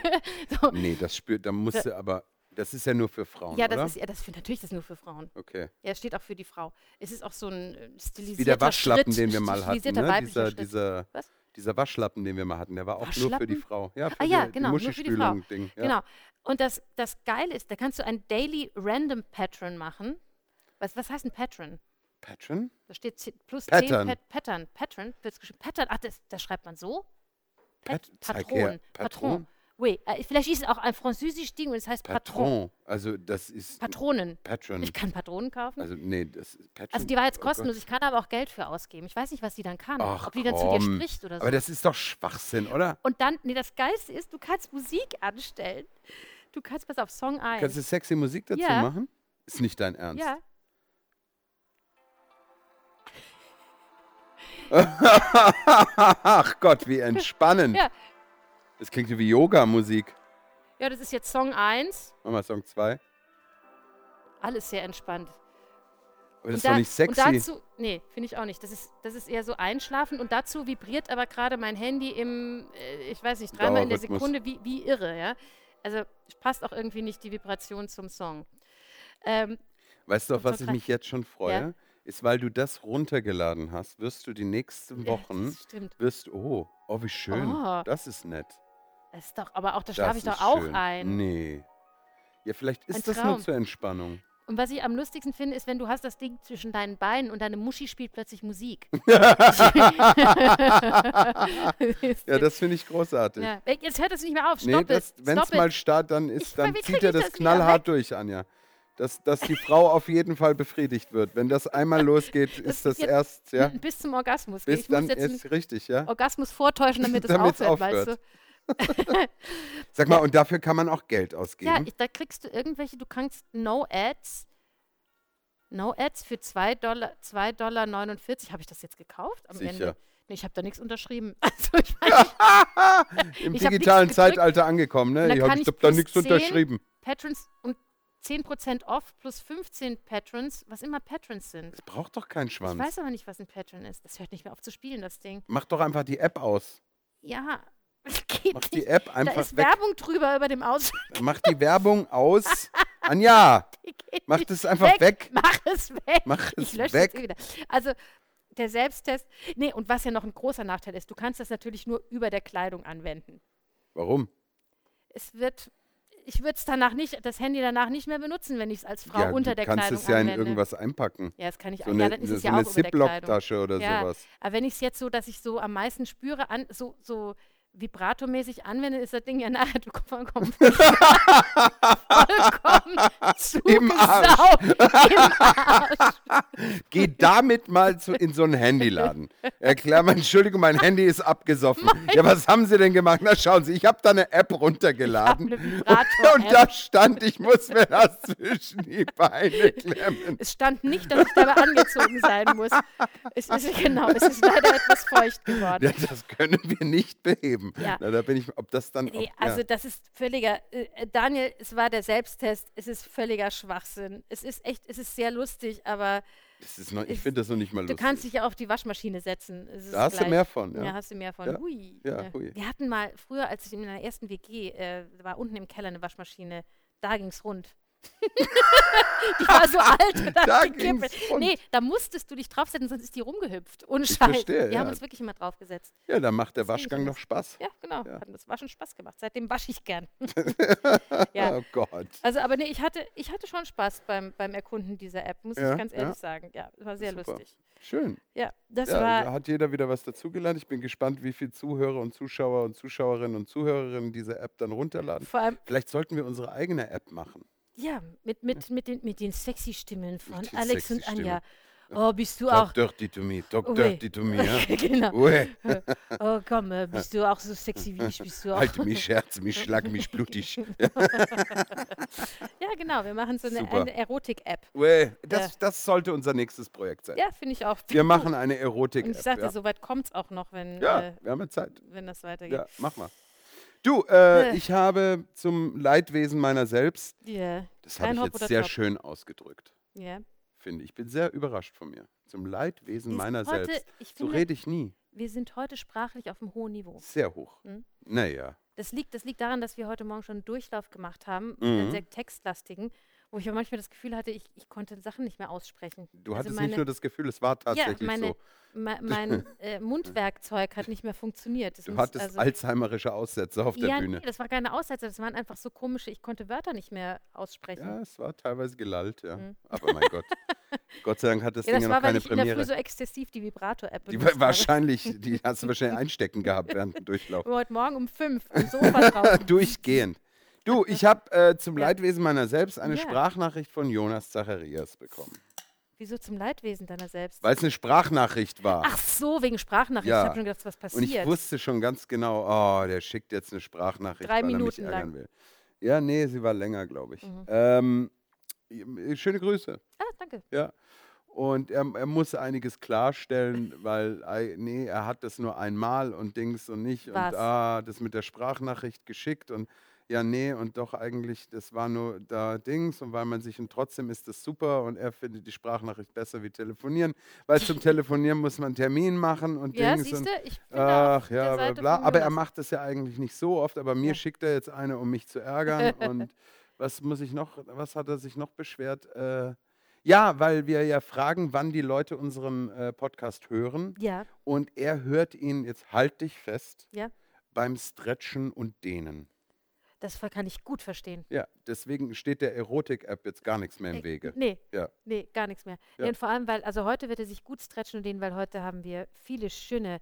Speaker 1: so.
Speaker 2: nee, das spürt, da musst du aber, das ist ja nur für Frauen,
Speaker 1: Ja,
Speaker 2: oder?
Speaker 1: das ist ja, das für, natürlich das nur für Frauen.
Speaker 2: okay.
Speaker 1: Ja, es steht auch für die Frau. Es ist auch so ein äh, stilisierter
Speaker 2: Wie der Waschlappen,
Speaker 1: Schritt,
Speaker 2: den wir mal hatten, ne? Dieser,
Speaker 1: Schritt.
Speaker 2: dieser,
Speaker 1: Was?
Speaker 2: dieser Waschlappen, den wir mal hatten, der war auch nur für die? Frau. Ja, für
Speaker 1: Ah ja,
Speaker 2: die,
Speaker 1: genau,
Speaker 2: die
Speaker 1: nur für die Frau.
Speaker 2: Muschispülung-Ding. Ja.
Speaker 1: Genau. Und das, das Geile ist, da kannst du ein Daily Random Pattern machen. Was, was heißt ein Pattern?
Speaker 2: Patron?
Speaker 1: Da steht plus
Speaker 2: Pattern.
Speaker 1: 10 Pat Pattern. Pattern. Wird's geschrieben. Pattern. Ach, das, das schreibt man so?
Speaker 2: Pat-
Speaker 1: Pat Patron.
Speaker 2: her.
Speaker 1: Patron.
Speaker 2: Patron?
Speaker 1: Oui, äh, vielleicht ist es auch ein französisches Ding und es heißt Patron.
Speaker 2: Patron. Also das ist
Speaker 1: Patronen.
Speaker 2: Patron.
Speaker 1: Ich kann Patronen kaufen.
Speaker 2: Also nee, das ist Patron.
Speaker 1: Also die war jetzt
Speaker 2: Oh
Speaker 1: kostenlos. Ich kann aber auch Geld für ausgeben. Ich weiß nicht, was die dann kann.
Speaker 2: Ach,
Speaker 1: Ob die dann zu dir
Speaker 2: komm.
Speaker 1: spricht oder so.
Speaker 2: Aber das ist doch Schwachsinn, oder?
Speaker 1: und dann, nee, das Geilste ist, du kannst Musik anstellen. Du kannst, pass auf, Song 1.
Speaker 2: Kannst du sexy Musik dazu
Speaker 1: Ja.
Speaker 2: machen? Ist nicht dein Ernst.
Speaker 1: ja.
Speaker 2: Ach Gott, wie entspannend.
Speaker 1: Ja.
Speaker 2: Das klingt wie Yoga-Musik.
Speaker 1: ja, das ist jetzt Song 1.
Speaker 2: Mach mal Song 2.
Speaker 1: Alles sehr entspannt.
Speaker 2: Aber das ist
Speaker 1: da-
Speaker 2: doch nicht sexy.
Speaker 1: Und dazu, nee, finde ich auch nicht. Das ist, das ist eher so einschlafen und dazu vibriert aber gerade mein Handy im, äh, ich weiß nicht, dreimal in der. Sekunde wie, wie irre, ja. Also passt auch irgendwie nicht die Vibration zum Song. Ähm,
Speaker 2: weißt du, auf was ich mich jetzt schon freue?
Speaker 1: Ja.
Speaker 2: Ist, weil du das runtergeladen hast, wirst du die nächsten Wochen,
Speaker 1: das stimmt.
Speaker 2: wirst, oh, oh, wie schön.
Speaker 1: Oh.
Speaker 2: Das ist nett.
Speaker 1: Das ist doch, aber auch da
Speaker 2: Das
Speaker 1: schlafe ich
Speaker 2: ist
Speaker 1: doch auch
Speaker 2: schön.
Speaker 1: ein.
Speaker 2: Nee. Ja, vielleicht ist
Speaker 1: Ein
Speaker 2: das nur
Speaker 1: Traum.
Speaker 2: zur Entspannung.
Speaker 1: Und was ich am lustigsten finde, ist, wenn du hast das Ding zwischen deinen Beinen und deine Muschi spielt plötzlich Musik.
Speaker 2: Ja, das finde ich großartig.
Speaker 1: Ja. Jetzt hört es nicht mehr auf.
Speaker 2: Nee,
Speaker 1: Stopp
Speaker 2: das,
Speaker 1: es.
Speaker 2: wenn es mal startet, dann, ist, dann
Speaker 1: wie
Speaker 2: zieht er
Speaker 1: ich
Speaker 2: das
Speaker 1: das wieder
Speaker 2: knallhart durch, Anja. Dass, dass die Frau auf jeden Fall befriedigt wird. Wenn das einmal losgeht, ist das
Speaker 1: jetzt
Speaker 2: erst, ja,
Speaker 1: Bis zum Orgasmus.
Speaker 2: bis
Speaker 1: ich muss
Speaker 2: dann
Speaker 1: jetzt einen
Speaker 2: ist richtig, ja.
Speaker 1: Orgasmus vortäuschen, damit es
Speaker 2: Damit's
Speaker 1: aufhört, weißt du?
Speaker 2: Sag mal, und dafür kann man auch Geld ausgeben.
Speaker 1: Ja, ich, da kriegst du irgendwelche, du kannst No Ads, No Ads für 2 Dollar, 2,49 Dollar habe ich das jetzt gekauft am
Speaker 2: Sicher.
Speaker 1: Ende? Nee, ich habe da nichts unterschrieben. Also ich weiß,
Speaker 2: Im digitalen. Zeitalter angekommen, ne? Ich habe hab da nichts
Speaker 1: 10
Speaker 2: unterschrieben.
Speaker 1: Patrons und 10% off plus 15 Patrons, was immer Patrons sind.
Speaker 2: Das braucht doch keinen
Speaker 1: Ich
Speaker 2: Schwanz.
Speaker 1: weiß aber nicht, was ein Patron ist. Das hört nicht mehr auf zu spielen, das Ding.
Speaker 2: Mach doch einfach die App aus.
Speaker 1: Ja, das geht
Speaker 2: Mach
Speaker 1: nicht.
Speaker 2: die App
Speaker 1: da
Speaker 2: einfach
Speaker 1: ist
Speaker 2: weg.
Speaker 1: Werbung drüber über dem Aus.
Speaker 2: Mach die Werbung aus. Anja, mach das einfach weg.
Speaker 1: Mach es weg.
Speaker 2: Mach
Speaker 1: Ich
Speaker 2: es
Speaker 1: lösche
Speaker 2: weg.
Speaker 1: es wieder. Also, der Selbsttest. Nee, und was ja noch ein großer Nachteil ist, du kannst das natürlich nur über der Kleidung anwenden.
Speaker 2: Warum?
Speaker 1: Es wird, ich würde es danach nicht, das Handy danach nicht mehr benutzen, wenn ich es als Frau
Speaker 2: ja,
Speaker 1: unter
Speaker 2: du
Speaker 1: der
Speaker 2: kannst
Speaker 1: Kleidung
Speaker 2: es ja in
Speaker 1: anwende.
Speaker 2: irgendwas einpacken.
Speaker 1: Ja, das kann ich
Speaker 2: So
Speaker 1: auch.
Speaker 2: eine,
Speaker 1: Ja, dann ist es
Speaker 2: so
Speaker 1: ja
Speaker 2: eine
Speaker 1: auch.
Speaker 2: Ziploc-Tasche oder
Speaker 1: Ja.
Speaker 2: sowas.
Speaker 1: Aber wenn ich es jetzt so, dass ich so am meisten spüre, an, so, so vibratormäßig anwende, ist das Ding ja nachher vollkommen, vollkommen
Speaker 2: Im Arsch.
Speaker 1: Im Arsch.
Speaker 2: Geh damit mal zu, in so einen Handyladen. Erklär mal, Entschuldigung, mein Handy ist abgesoffen. Ja, was haben Sie denn gemacht? Na, schauen Sie, ich habe da eine App runtergeladen.
Speaker 1: eine
Speaker 2: und, und da stand, ich muss mir das zwischen die Beine klemmen.
Speaker 1: Es stand nicht, dass ich dabei angezogen sein muss. Es ist, genau, es ist leider etwas feucht geworden.
Speaker 2: Ja, das können wir nicht beheben.
Speaker 1: Ja.
Speaker 2: Na, da bin ich, ob das dann.
Speaker 1: Nee,
Speaker 2: ob,
Speaker 1: also
Speaker 2: ja.
Speaker 1: das ist völliger, äh, Daniel, es war der Selbsttest, es ist völliger Schwachsinn. Es ist echt, es ist sehr lustig, aber
Speaker 2: noch, ich
Speaker 1: es-
Speaker 2: finde das noch nicht mal
Speaker 1: du
Speaker 2: lustig.
Speaker 1: kannst dich ja auf die Waschmaschine setzen. Es
Speaker 2: da hast du
Speaker 1: gleich.
Speaker 2: mehr von.
Speaker 1: Ja.
Speaker 2: Ja.
Speaker 1: hast du mehr von.
Speaker 2: Ja.
Speaker 1: Hui.
Speaker 2: Ja, hui.
Speaker 1: Wir hatten mal, früher, als ich in meiner ersten WG, äh, war unten im Keller eine Waschmaschine, da ging's rund. die war so alt
Speaker 2: Da
Speaker 1: gekippelt. Nee, da musstest du dich draufsetzen, sonst ist die rumgehüpft. Ohne
Speaker 2: Ich
Speaker 1: Scheiß.
Speaker 2: verstehe,
Speaker 1: Wir haben
Speaker 2: ja.
Speaker 1: uns wirklich immer draufgesetzt.
Speaker 2: ja, dann macht der
Speaker 1: Das
Speaker 2: Waschgang noch Spaß.
Speaker 1: Ja, genau.
Speaker 2: Ja.
Speaker 1: Hat das war schon Spaß gemacht. Seitdem wasche ich gern. ja.
Speaker 2: Oh Gott.
Speaker 1: Also, aber nee, ich hatte, ich hatte schon Spaß beim, beim Erkunden dieser App, muss
Speaker 2: Ja,
Speaker 1: ich ganz ehrlich sagen. Ja, war sehr
Speaker 2: Super.
Speaker 1: lustig.
Speaker 2: Schön.
Speaker 1: Ja, das war.
Speaker 2: da hat jeder wieder was dazugelernt. Ich bin gespannt, wie viele Zuhörer und Zuschauer und Zuschauerinnen und Zuhörerinnen diese App dann runterladen.
Speaker 1: Vor allem,
Speaker 2: Vielleicht sollten wir unsere eigene App machen.
Speaker 1: Ja, mit, mit, mit, den, mit den sexy Stimmen von
Speaker 2: den
Speaker 1: Alex und
Speaker 2: sexy
Speaker 1: Anja. Oh, bist du auch.
Speaker 2: Talk dirty to me, talk
Speaker 1: Ui.
Speaker 2: dirty to me. Ja?
Speaker 1: genau.
Speaker 2: Ui,
Speaker 1: Oh, komm, äh, bist du auch so sexy wie ich? Bist du auch.
Speaker 2: halt mich Scherz, mich schlag mich blutig.
Speaker 1: Ja, genau. Wir machen so eine,
Speaker 2: Super.
Speaker 1: eine Erotik-App.
Speaker 2: Das, das sollte unser nächstes Projekt sein.
Speaker 1: Ja, finde ich auch.
Speaker 2: Wir machen eine Erotik-App.
Speaker 1: Und ich sagte,
Speaker 2: ja.
Speaker 1: so weit kommt es auch noch, wenn,
Speaker 2: ja,
Speaker 1: äh,
Speaker 2: wir haben ja Zeit.
Speaker 1: wenn das weitergeht.
Speaker 2: Ja, mach mal. Du, äh,
Speaker 1: Äh.
Speaker 2: ich habe zum Leidwesen meiner selbst,
Speaker 1: Ja.
Speaker 2: das habe
Speaker 1: Kein
Speaker 2: ich
Speaker 1: Hop
Speaker 2: jetzt
Speaker 1: oder
Speaker 2: sehr
Speaker 1: Top.
Speaker 2: schön ausgedrückt,
Speaker 1: ja.
Speaker 2: finde ich. Ich bin sehr überrascht von mir. Zum Leidwesen
Speaker 1: Wir
Speaker 2: meiner
Speaker 1: heute,
Speaker 2: selbst.
Speaker 1: Ich
Speaker 2: So
Speaker 1: finde,
Speaker 2: rede ich nie.
Speaker 1: wir sind heute sprachlich auf einem hohen Niveau.
Speaker 2: Sehr hoch.
Speaker 1: Hm?
Speaker 2: Naja.
Speaker 1: Das liegt, das liegt daran, dass wir heute Morgen schon einen Durchlauf gemacht haben,
Speaker 2: Mhm.
Speaker 1: einen sehr textlastigen, wo ich aber manchmal das Gefühl hatte, ich, ich konnte Sachen nicht mehr aussprechen.
Speaker 2: Du
Speaker 1: Also
Speaker 2: hattest
Speaker 1: meine,
Speaker 2: nicht nur das Gefühl, es war tatsächlich
Speaker 1: meine-
Speaker 2: so.
Speaker 1: me- mein äh, Mundwerkzeug hat nicht mehr funktioniert. Das
Speaker 2: Du
Speaker 1: muss-
Speaker 2: hattest
Speaker 1: also,
Speaker 2: Alzheimerische Aussätze auf der
Speaker 1: ja,
Speaker 2: Bühne.
Speaker 1: Nee, das war keine Aussätze, das waren einfach so komische, ich konnte Wörter nicht mehr aussprechen.
Speaker 2: Ja, es war teilweise gelallt, ja.
Speaker 1: Mhm.
Speaker 2: Aber mein Gott. Gott sei Dank hat das
Speaker 1: Ja,
Speaker 2: Ding
Speaker 1: das
Speaker 2: ja
Speaker 1: war,
Speaker 2: noch keine
Speaker 1: ich in der Früh
Speaker 2: Premiere.
Speaker 1: so exzessiv die Vibrator-App
Speaker 2: Die war wahrscheinlich, die hast du wahrscheinlich einstecken gehabt während dem Durchlauf.
Speaker 1: Heute Morgen um fünf am Sofa drauf.
Speaker 2: Durchgehend. Du, ich habe äh, zum
Speaker 1: Ja.
Speaker 2: Leidwesen meiner selbst eine
Speaker 1: Ja.
Speaker 2: Sprachnachricht von Jonas Zacharias bekommen.
Speaker 1: Wieso zum Leidwesen deiner selbst?
Speaker 2: Weil es eine Sprachnachricht war.
Speaker 1: Ach so, wegen Sprachnachricht.
Speaker 2: Ja.
Speaker 1: Ich habe schon gedacht, was
Speaker 2: Und ich
Speaker 1: passiert.
Speaker 2: wusste schon ganz genau, oh, der schickt jetzt eine Sprachnachricht,
Speaker 1: Drei
Speaker 2: weil er mich
Speaker 1: Minuten
Speaker 2: ärgern
Speaker 1: lang.
Speaker 2: will. Ja, nee, sie war länger, glaube ich.
Speaker 1: Mhm.
Speaker 2: Ähm, schöne Grüße.
Speaker 1: ah, danke.
Speaker 2: Ja. Und er, er muss einiges klarstellen, weil, ei- nee, er hat das nur einmal und Dings und nicht.
Speaker 1: Was?
Speaker 2: Und ah, das mit der Sprachnachricht geschickt und ja, nee, und doch eigentlich, das war nur da Dings und weil man sich und trotzdem ist das super und er findet die Sprachnachricht besser wie telefonieren, weil zum Telefonieren muss man einen Termin machen und
Speaker 1: Ja,
Speaker 2: Dings.
Speaker 1: siehst
Speaker 2: und,
Speaker 1: ich bin
Speaker 2: Ach ja, bla bla. Aber er macht das ja eigentlich nicht so oft, aber mir
Speaker 1: Ja.
Speaker 2: schickt er jetzt eine, um mich zu ärgern. und was muss ich noch, was hat er sich noch beschwert? Äh, ja, weil wir ja fragen, wann die Leute unseren äh, Podcast hören.
Speaker 1: Ja,
Speaker 2: Und er hört ihn, jetzt halt dich fest,
Speaker 1: Ja.
Speaker 2: beim Stretchen und Dehnen.
Speaker 1: Das kann ich gut verstehen.
Speaker 2: Ja, deswegen steht der Erotik-App jetzt gar nichts mehr im
Speaker 1: Äh,
Speaker 2: Wege.
Speaker 1: Nee,
Speaker 2: Ja.
Speaker 1: nee, gar nichts mehr.
Speaker 2: Ja.
Speaker 1: Nee, und vor allem, weil, also heute wird er sich gut stretchen und den, weil heute haben wir viele schöne,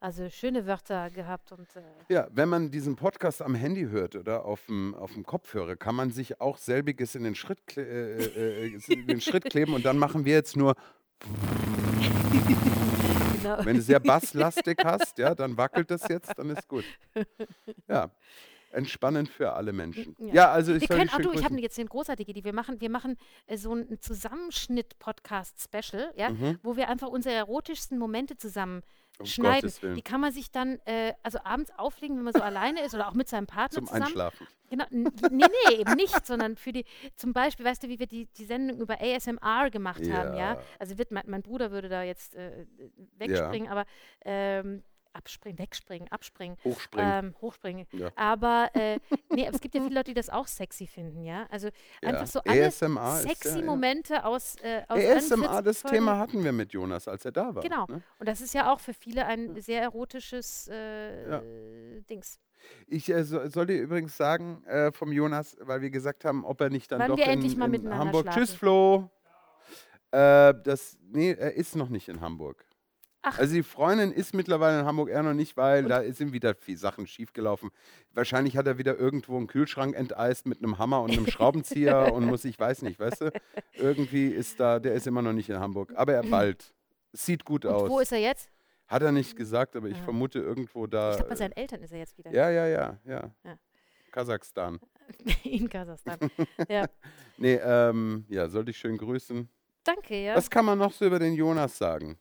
Speaker 1: also schöne Wörter gehabt und äh,
Speaker 2: Ja, wenn man diesen Podcast am Handy hört oder auf dem, auf dem Kopfhörer, kann man sich auch selbiges in den, Schritt, kle- äh, äh, in den Schritt kleben und dann machen wir jetzt nur,
Speaker 1: genau.
Speaker 2: wenn du sehr basslastig hast, ja, dann wackelt das jetzt, dann ist gut. Ja, entspannend für alle Menschen.
Speaker 1: Ja.
Speaker 2: Ja, also ich
Speaker 1: Wir können, du, ich habe jetzt eine großartige Idee. Wir machen, wir machen äh, so einen Zusammenschnitt-Podcast-Special, ja,
Speaker 2: Mhm.
Speaker 1: wo wir einfach unsere erotischsten Momente zusammen
Speaker 2: Um
Speaker 1: schneiden. Die kann man sich dann äh, also abends auflegen, wenn man so alleine ist oder auch mit seinem Partner
Speaker 2: Zum
Speaker 1: zusammen.
Speaker 2: Einschlafen.
Speaker 1: Genau, nee, nee, eben nicht, sondern für die, zum Beispiel, weißt du, wie wir die, die Sendung über ASMR gemacht haben, ja?
Speaker 2: Ja.
Speaker 1: Also wird, mein, mein Bruder würde da jetzt äh, wegspringen, aber ähm, abspringen, wegspringen, abspringen,
Speaker 2: Hochspringen.
Speaker 1: ähm, hochspringen.
Speaker 2: Ja.
Speaker 1: Aber äh, nee, es gibt ja viele Leute, die das auch sexy finden, ja. Also einfach
Speaker 2: Ja.
Speaker 1: so alle
Speaker 2: ASMR
Speaker 1: sexy
Speaker 2: ja, ja.
Speaker 1: Momente aus, äh, aus
Speaker 2: ASMR,
Speaker 1: 41
Speaker 2: das. Thema hatten wir mit Jonas, als er da war.
Speaker 1: Genau.
Speaker 2: Ne?
Speaker 1: Und das ist ja auch für viele ein sehr erotisches äh. Dings.
Speaker 2: Ich äh, so, soll dir übrigens sagen, äh, vom Jonas, weil wir gesagt haben, ob er nicht dann
Speaker 1: Wann
Speaker 2: doch
Speaker 1: wir
Speaker 2: in,
Speaker 1: endlich mal
Speaker 2: in
Speaker 1: miteinander
Speaker 2: Hamburg.
Speaker 1: schlafen.
Speaker 2: Tschüss, Flo. Äh, das, nee, er ist noch nicht in Hamburg.
Speaker 1: Ach.
Speaker 2: Also die Freundin ist mittlerweile in Hamburg, er noch nicht, weil da sind wieder viel Sachen schiefgelaufen. Wahrscheinlich hat er wieder irgendwo einen Kühlschrank enteist mit einem Hammer und einem Schraubenzieher und muss, ich weiß nicht, weißt du? Irgendwie ist da, der ist immer noch nicht in Hamburg. Aber er bald. Sieht gut
Speaker 1: Und
Speaker 2: aus.
Speaker 1: wo ist er jetzt?
Speaker 2: Hat er nicht gesagt, aber ich
Speaker 1: Ja.
Speaker 2: vermute irgendwo da.
Speaker 1: Ich glaube, bei
Speaker 2: äh,
Speaker 1: seinen Eltern ist er jetzt wieder.
Speaker 2: ja, ja, ja, ja,
Speaker 1: Ja.
Speaker 2: Kasachstan.
Speaker 1: In Kasachstan. ja.
Speaker 2: Nee, ähm, ja, sollte ich schön grüßen.
Speaker 1: Danke, ja.
Speaker 2: Was kann man noch so über den Jonas sagen?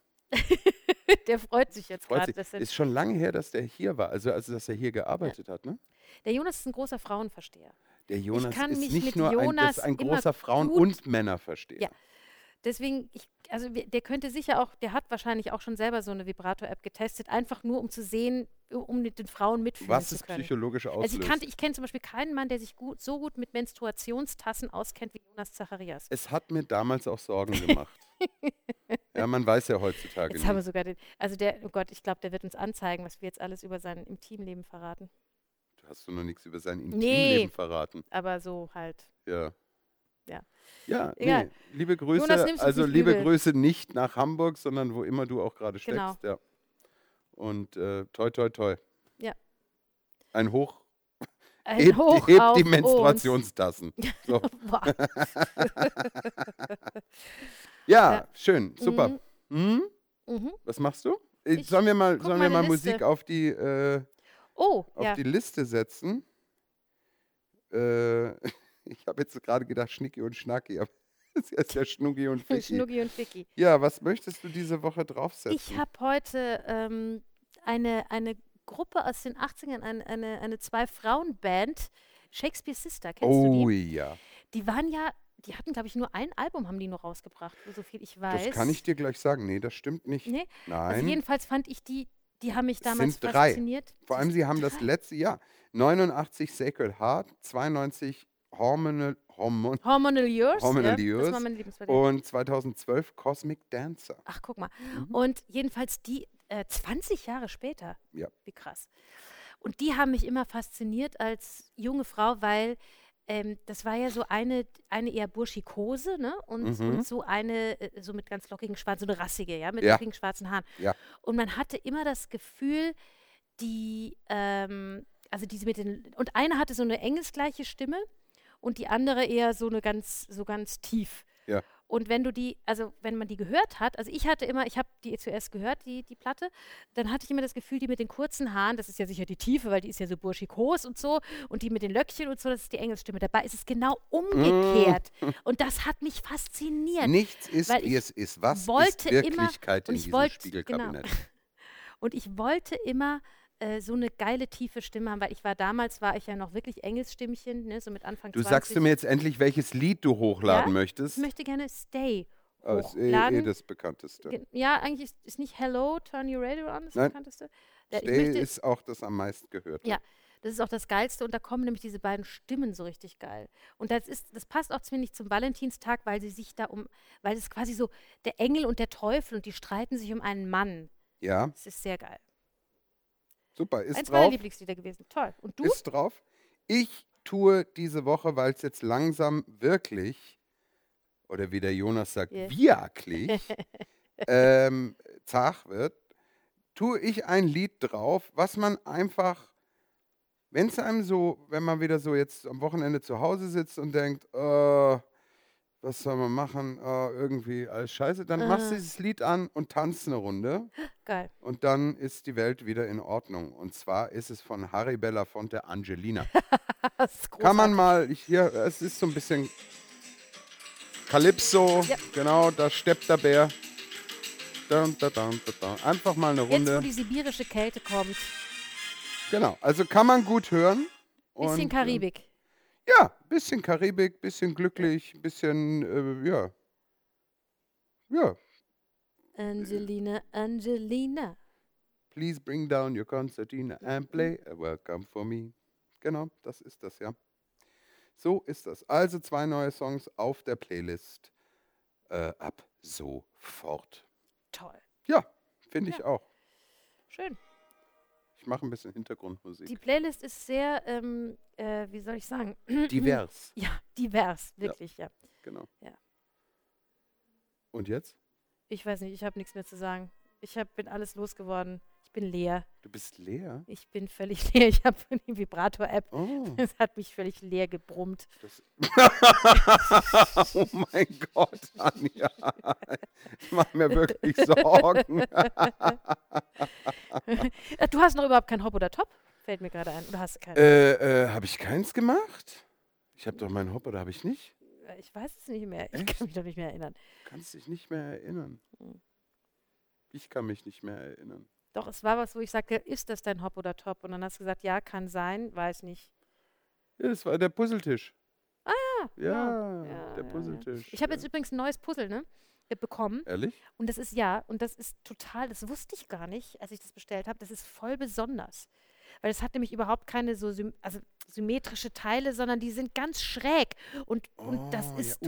Speaker 1: Der freut sich jetzt gerade. er-
Speaker 2: Ist schon lange her, dass der hier war, also, also dass er hier gearbeitet hat, ne?
Speaker 1: Der Jonas ist ein großer Frauenversteher.
Speaker 2: Der Jonas
Speaker 1: kann
Speaker 2: ist
Speaker 1: mich
Speaker 2: nicht nur ein,
Speaker 1: Jonas
Speaker 2: ein
Speaker 1: immer
Speaker 2: großer Frauen-
Speaker 1: gut-
Speaker 2: und Männerversteher.
Speaker 1: Ja. Deswegen, ich, also der könnte sicher auch, der hat wahrscheinlich auch schon selber so eine Vibrator-App getestet, einfach nur um zu sehen, um mit den Frauen mitfühlen
Speaker 2: Was
Speaker 1: zu können.
Speaker 2: psychologisch
Speaker 1: Also
Speaker 2: auslöst.
Speaker 1: ich, kannte, ich kenne zum Beispiel keinen Mann, der sich gut, so gut mit Menstruationstassen auskennt wie Jonas Zacharias.
Speaker 2: es hat mir damals auch Sorgen gemacht. ja, man weiß ja heutzutage
Speaker 1: Jetzt haben wir
Speaker 2: nicht.
Speaker 1: sogar den, also der, oh Gott, ich glaube, der wird uns anzeigen, was wir jetzt alles über sein Intimleben verraten.
Speaker 2: Hast du noch nichts über sein
Speaker 1: Nee.
Speaker 2: Intimleben verraten?
Speaker 1: Aber so halt.
Speaker 2: Ja.
Speaker 1: Ja.
Speaker 2: Ja,
Speaker 1: Egal.
Speaker 2: nee, liebe Grüße,
Speaker 1: Jonas,
Speaker 2: also
Speaker 1: nicht
Speaker 2: liebe
Speaker 1: übel.
Speaker 2: Grüße nicht nach Hamburg, sondern wo immer du auch gerade steckst.
Speaker 1: Genau.
Speaker 2: Ja. Und äh, toi, toi, toi.
Speaker 1: Ja.
Speaker 2: Ein Hoch,
Speaker 1: Ein
Speaker 2: hebt,
Speaker 1: Hoch
Speaker 2: hebt die. Menstruationstassen. So. Ja,
Speaker 1: Ja.
Speaker 2: schön, super.
Speaker 1: Mhm.
Speaker 2: Hm?
Speaker 1: Mhm.
Speaker 2: Was machst du? Äh,
Speaker 1: Ich
Speaker 2: sollen wir mal, sollen wir mal
Speaker 1: Liste.
Speaker 2: Musik auf die, äh,
Speaker 1: Oh,
Speaker 2: auf
Speaker 1: ja.
Speaker 2: die Liste setzen? Äh, ich habe jetzt gerade gedacht Schnicki und Schnacki, aber das ist ja Schnucki und Ficky.
Speaker 1: Schnucki und Vicky.
Speaker 2: Ja, was möchtest du diese Woche draufsetzen?
Speaker 1: Ich habe heute ähm, eine, eine Gruppe aus den 80ern, eine, eine, eine Zwei-Frauen-Band, Shakespeare Sister, kennst du
Speaker 2: oh
Speaker 1: die?
Speaker 2: ja,
Speaker 1: Die waren ja, die hatten, glaube ich, nur ein Album, haben die nur rausgebracht, so viel ich weiß.
Speaker 2: das kann ich dir gleich sagen. Nee, das stimmt nicht.
Speaker 1: Nee?
Speaker 2: Nein,
Speaker 1: Also jedenfalls fand ich die, die haben mich damals
Speaker 2: sind drei.
Speaker 1: fasziniert.
Speaker 2: vor allem sie haben das letzte Jahr, 89 Sacred Heart, 92 Hormonal, Hormon
Speaker 1: Hormonal Years,
Speaker 2: Hormonal
Speaker 1: ja,
Speaker 2: Years
Speaker 1: das war mein
Speaker 2: und 2012 Cosmic Dancer.
Speaker 1: Ach, guck mal.
Speaker 2: Mhm.
Speaker 1: Und jedenfalls die äh, 20 Jahre später.
Speaker 2: Ja.
Speaker 1: Wie krass. Und die haben mich immer fasziniert als junge Frau, weil ähm, das war ja so eine, eine eher Burschikose, ne? Und,
Speaker 2: Mhm.
Speaker 1: und so eine, äh, so mit ganz lockigen schwarzen, so eine rassige, ja, mit
Speaker 2: Ja.
Speaker 1: lockigen schwarzen Haaren.
Speaker 2: Ja.
Speaker 1: Und man hatte immer das Gefühl, die, ähm, also diese mit den, und eine hatte so eine engelsgleiche Stimme und die andere eher so eine ganz, so ganz tief.
Speaker 2: Ja.
Speaker 1: Und wenn du die, also wenn man die gehört hat, also ich hatte immer, ich habe die zuerst gehört, die, die Platte, dann hatte ich immer das Gefühl, die mit den kurzen Haaren, das ist ja sicher die Tiefe, weil die ist ja so burschikos und so, und die mit den Löckchen und so, das ist die Engelsstimme. Dabei ist es genau umgekehrt. Und das hat mich fasziniert.
Speaker 2: Nichts ist, wie es ist. Was
Speaker 1: wollte
Speaker 2: ist
Speaker 1: immer-
Speaker 2: Wirklichkeit
Speaker 1: und
Speaker 2: in
Speaker 1: ich
Speaker 2: diesem
Speaker 1: wollte-
Speaker 2: Spiegelkabinett?
Speaker 1: Und ich wollte immer äh, so eine geile tiefe Stimme haben, weil ich war damals, war ich ja noch wirklich Engelsstimmchen, ne, so mit Anfang
Speaker 2: Du
Speaker 1: 20.
Speaker 2: sagst du mir jetzt endlich, welches Lied du hochladen
Speaker 1: Ja?
Speaker 2: möchtest?
Speaker 1: Ich möchte gerne Stay
Speaker 2: Oh, ist eh, eh das bekannteste.
Speaker 1: Ja, eigentlich ist, ist nicht Hello, Turn Your Radio On das
Speaker 2: Nein.
Speaker 1: bekannteste. Ja, ich
Speaker 2: Stay
Speaker 1: möchte,
Speaker 2: ist auch das am meisten gehört.
Speaker 1: Ja. das ist auch das Geilste und da kommen nämlich diese beiden Stimmen so richtig geil. Und das ist, das passt auch ziemlich zum Valentinstag, weil sie sich da um, weil es quasi so der Engel und der Teufel und die streiten sich um einen Mann.
Speaker 2: Ja,
Speaker 1: Das ist sehr geil.
Speaker 2: Super. Ist
Speaker 1: Eins meiner
Speaker 2: drauf.
Speaker 1: Lieblingslieder gewesen. Toll. Und du?
Speaker 2: Ist drauf. Ich tue diese Woche, weil es jetzt langsam wirklich, oder wie der Jonas sagt,
Speaker 1: Ja.
Speaker 2: wirklich ähm, zart wird, tue ich ein Lied drauf, was man einfach, wenn es einem so, wenn man wieder so jetzt am Wochenende zu Hause sitzt und denkt, äh, was soll man machen, äh, irgendwie alles scheiße, dann machst du dieses Lied an und tanzt eine Runde
Speaker 1: Geil.
Speaker 2: und dann ist die Welt wieder in Ordnung. Und zwar ist es von Harry Belafonte Angelina.
Speaker 1: Das ist
Speaker 2: Kann man
Speaker 1: großartig.
Speaker 2: mal, ich, hier, es ist so ein bisschen Calypso,
Speaker 1: Ja.
Speaker 2: genau, da steppt der Bär. Dun, dun, dun. Einfach mal eine
Speaker 1: Jetzt, wo
Speaker 2: Runde.
Speaker 1: die sibirische Kälte kommt.
Speaker 2: Genau, also kann man gut hören.
Speaker 1: Bisschen
Speaker 2: Und,
Speaker 1: Karibik.
Speaker 2: Ja, bisschen Karibik, bisschen glücklich, bisschen, äh, ja. Ja,
Speaker 1: Angelina, Angelina.
Speaker 2: Please bring down your concertina and play a welcome for me. Genau, das ist das, ja. So ist das. Also zwei neue Songs auf der Playlist äh, ab sofort.
Speaker 1: Toll.
Speaker 2: Ja, finde ich
Speaker 1: Ja.
Speaker 2: auch.
Speaker 1: Schön.
Speaker 2: Ich mache ein bisschen Hintergrundmusik.
Speaker 1: Die Playlist ist sehr, ähm, äh, wie soll ich sagen?
Speaker 2: Divers,
Speaker 1: Ja, divers, wirklich, ja.
Speaker 2: genau.
Speaker 1: Ja.
Speaker 2: Und jetzt?
Speaker 1: Ich weiß nicht, ich habe nichts mehr zu sagen. Ich hab, bin alles losgeworden. Ich bin leer.
Speaker 2: Du bist leer?
Speaker 1: Ich bin völlig leer. Ich habe die Vibrator-App.
Speaker 2: Oh,
Speaker 1: Es hat mich völlig leer gebrummt.
Speaker 2: das oh mein Gott, Anja. Ich mache mir wirklich Sorgen.
Speaker 1: Äh, Du hast noch überhaupt kein Hop oder Top? Fällt mir gerade ein. Oder hast du keinen?
Speaker 2: Äh, äh, habe ich keins gemacht? Ich habe doch meinen Hop oder habe ich nicht?
Speaker 1: Äh, ich weiß es nicht mehr. Ich
Speaker 2: Echt?
Speaker 1: kann mich doch nicht mehr erinnern.
Speaker 2: Kannst dich nicht mehr erinnern.
Speaker 1: Hm.
Speaker 2: Ich kann mich nicht mehr erinnern.
Speaker 1: Doch, es war was, wo ich sagte, ist das dein Hop oder Top? Und dann hast du gesagt, ja, kann sein, weiß nicht.
Speaker 2: Ja, das war der Puzzletisch.
Speaker 1: Ah,
Speaker 2: Ja,
Speaker 1: Ja,
Speaker 2: der
Speaker 1: ja, ja.
Speaker 2: Puzzletisch.
Speaker 1: Ich habe
Speaker 2: ja.
Speaker 1: jetzt übrigens ein neues Puzzle, ne? Bekommen.
Speaker 2: Ehrlich?
Speaker 1: Und das ist ja, und das ist total, das wusste ich gar nicht, als ich das bestellt habe. Das ist voll besonders. Weil es hat nämlich überhaupt keine so sym also symmetrische Teile, sondern die sind ganz schräg. Und, und das
Speaker 2: Oh, ja,
Speaker 1: ist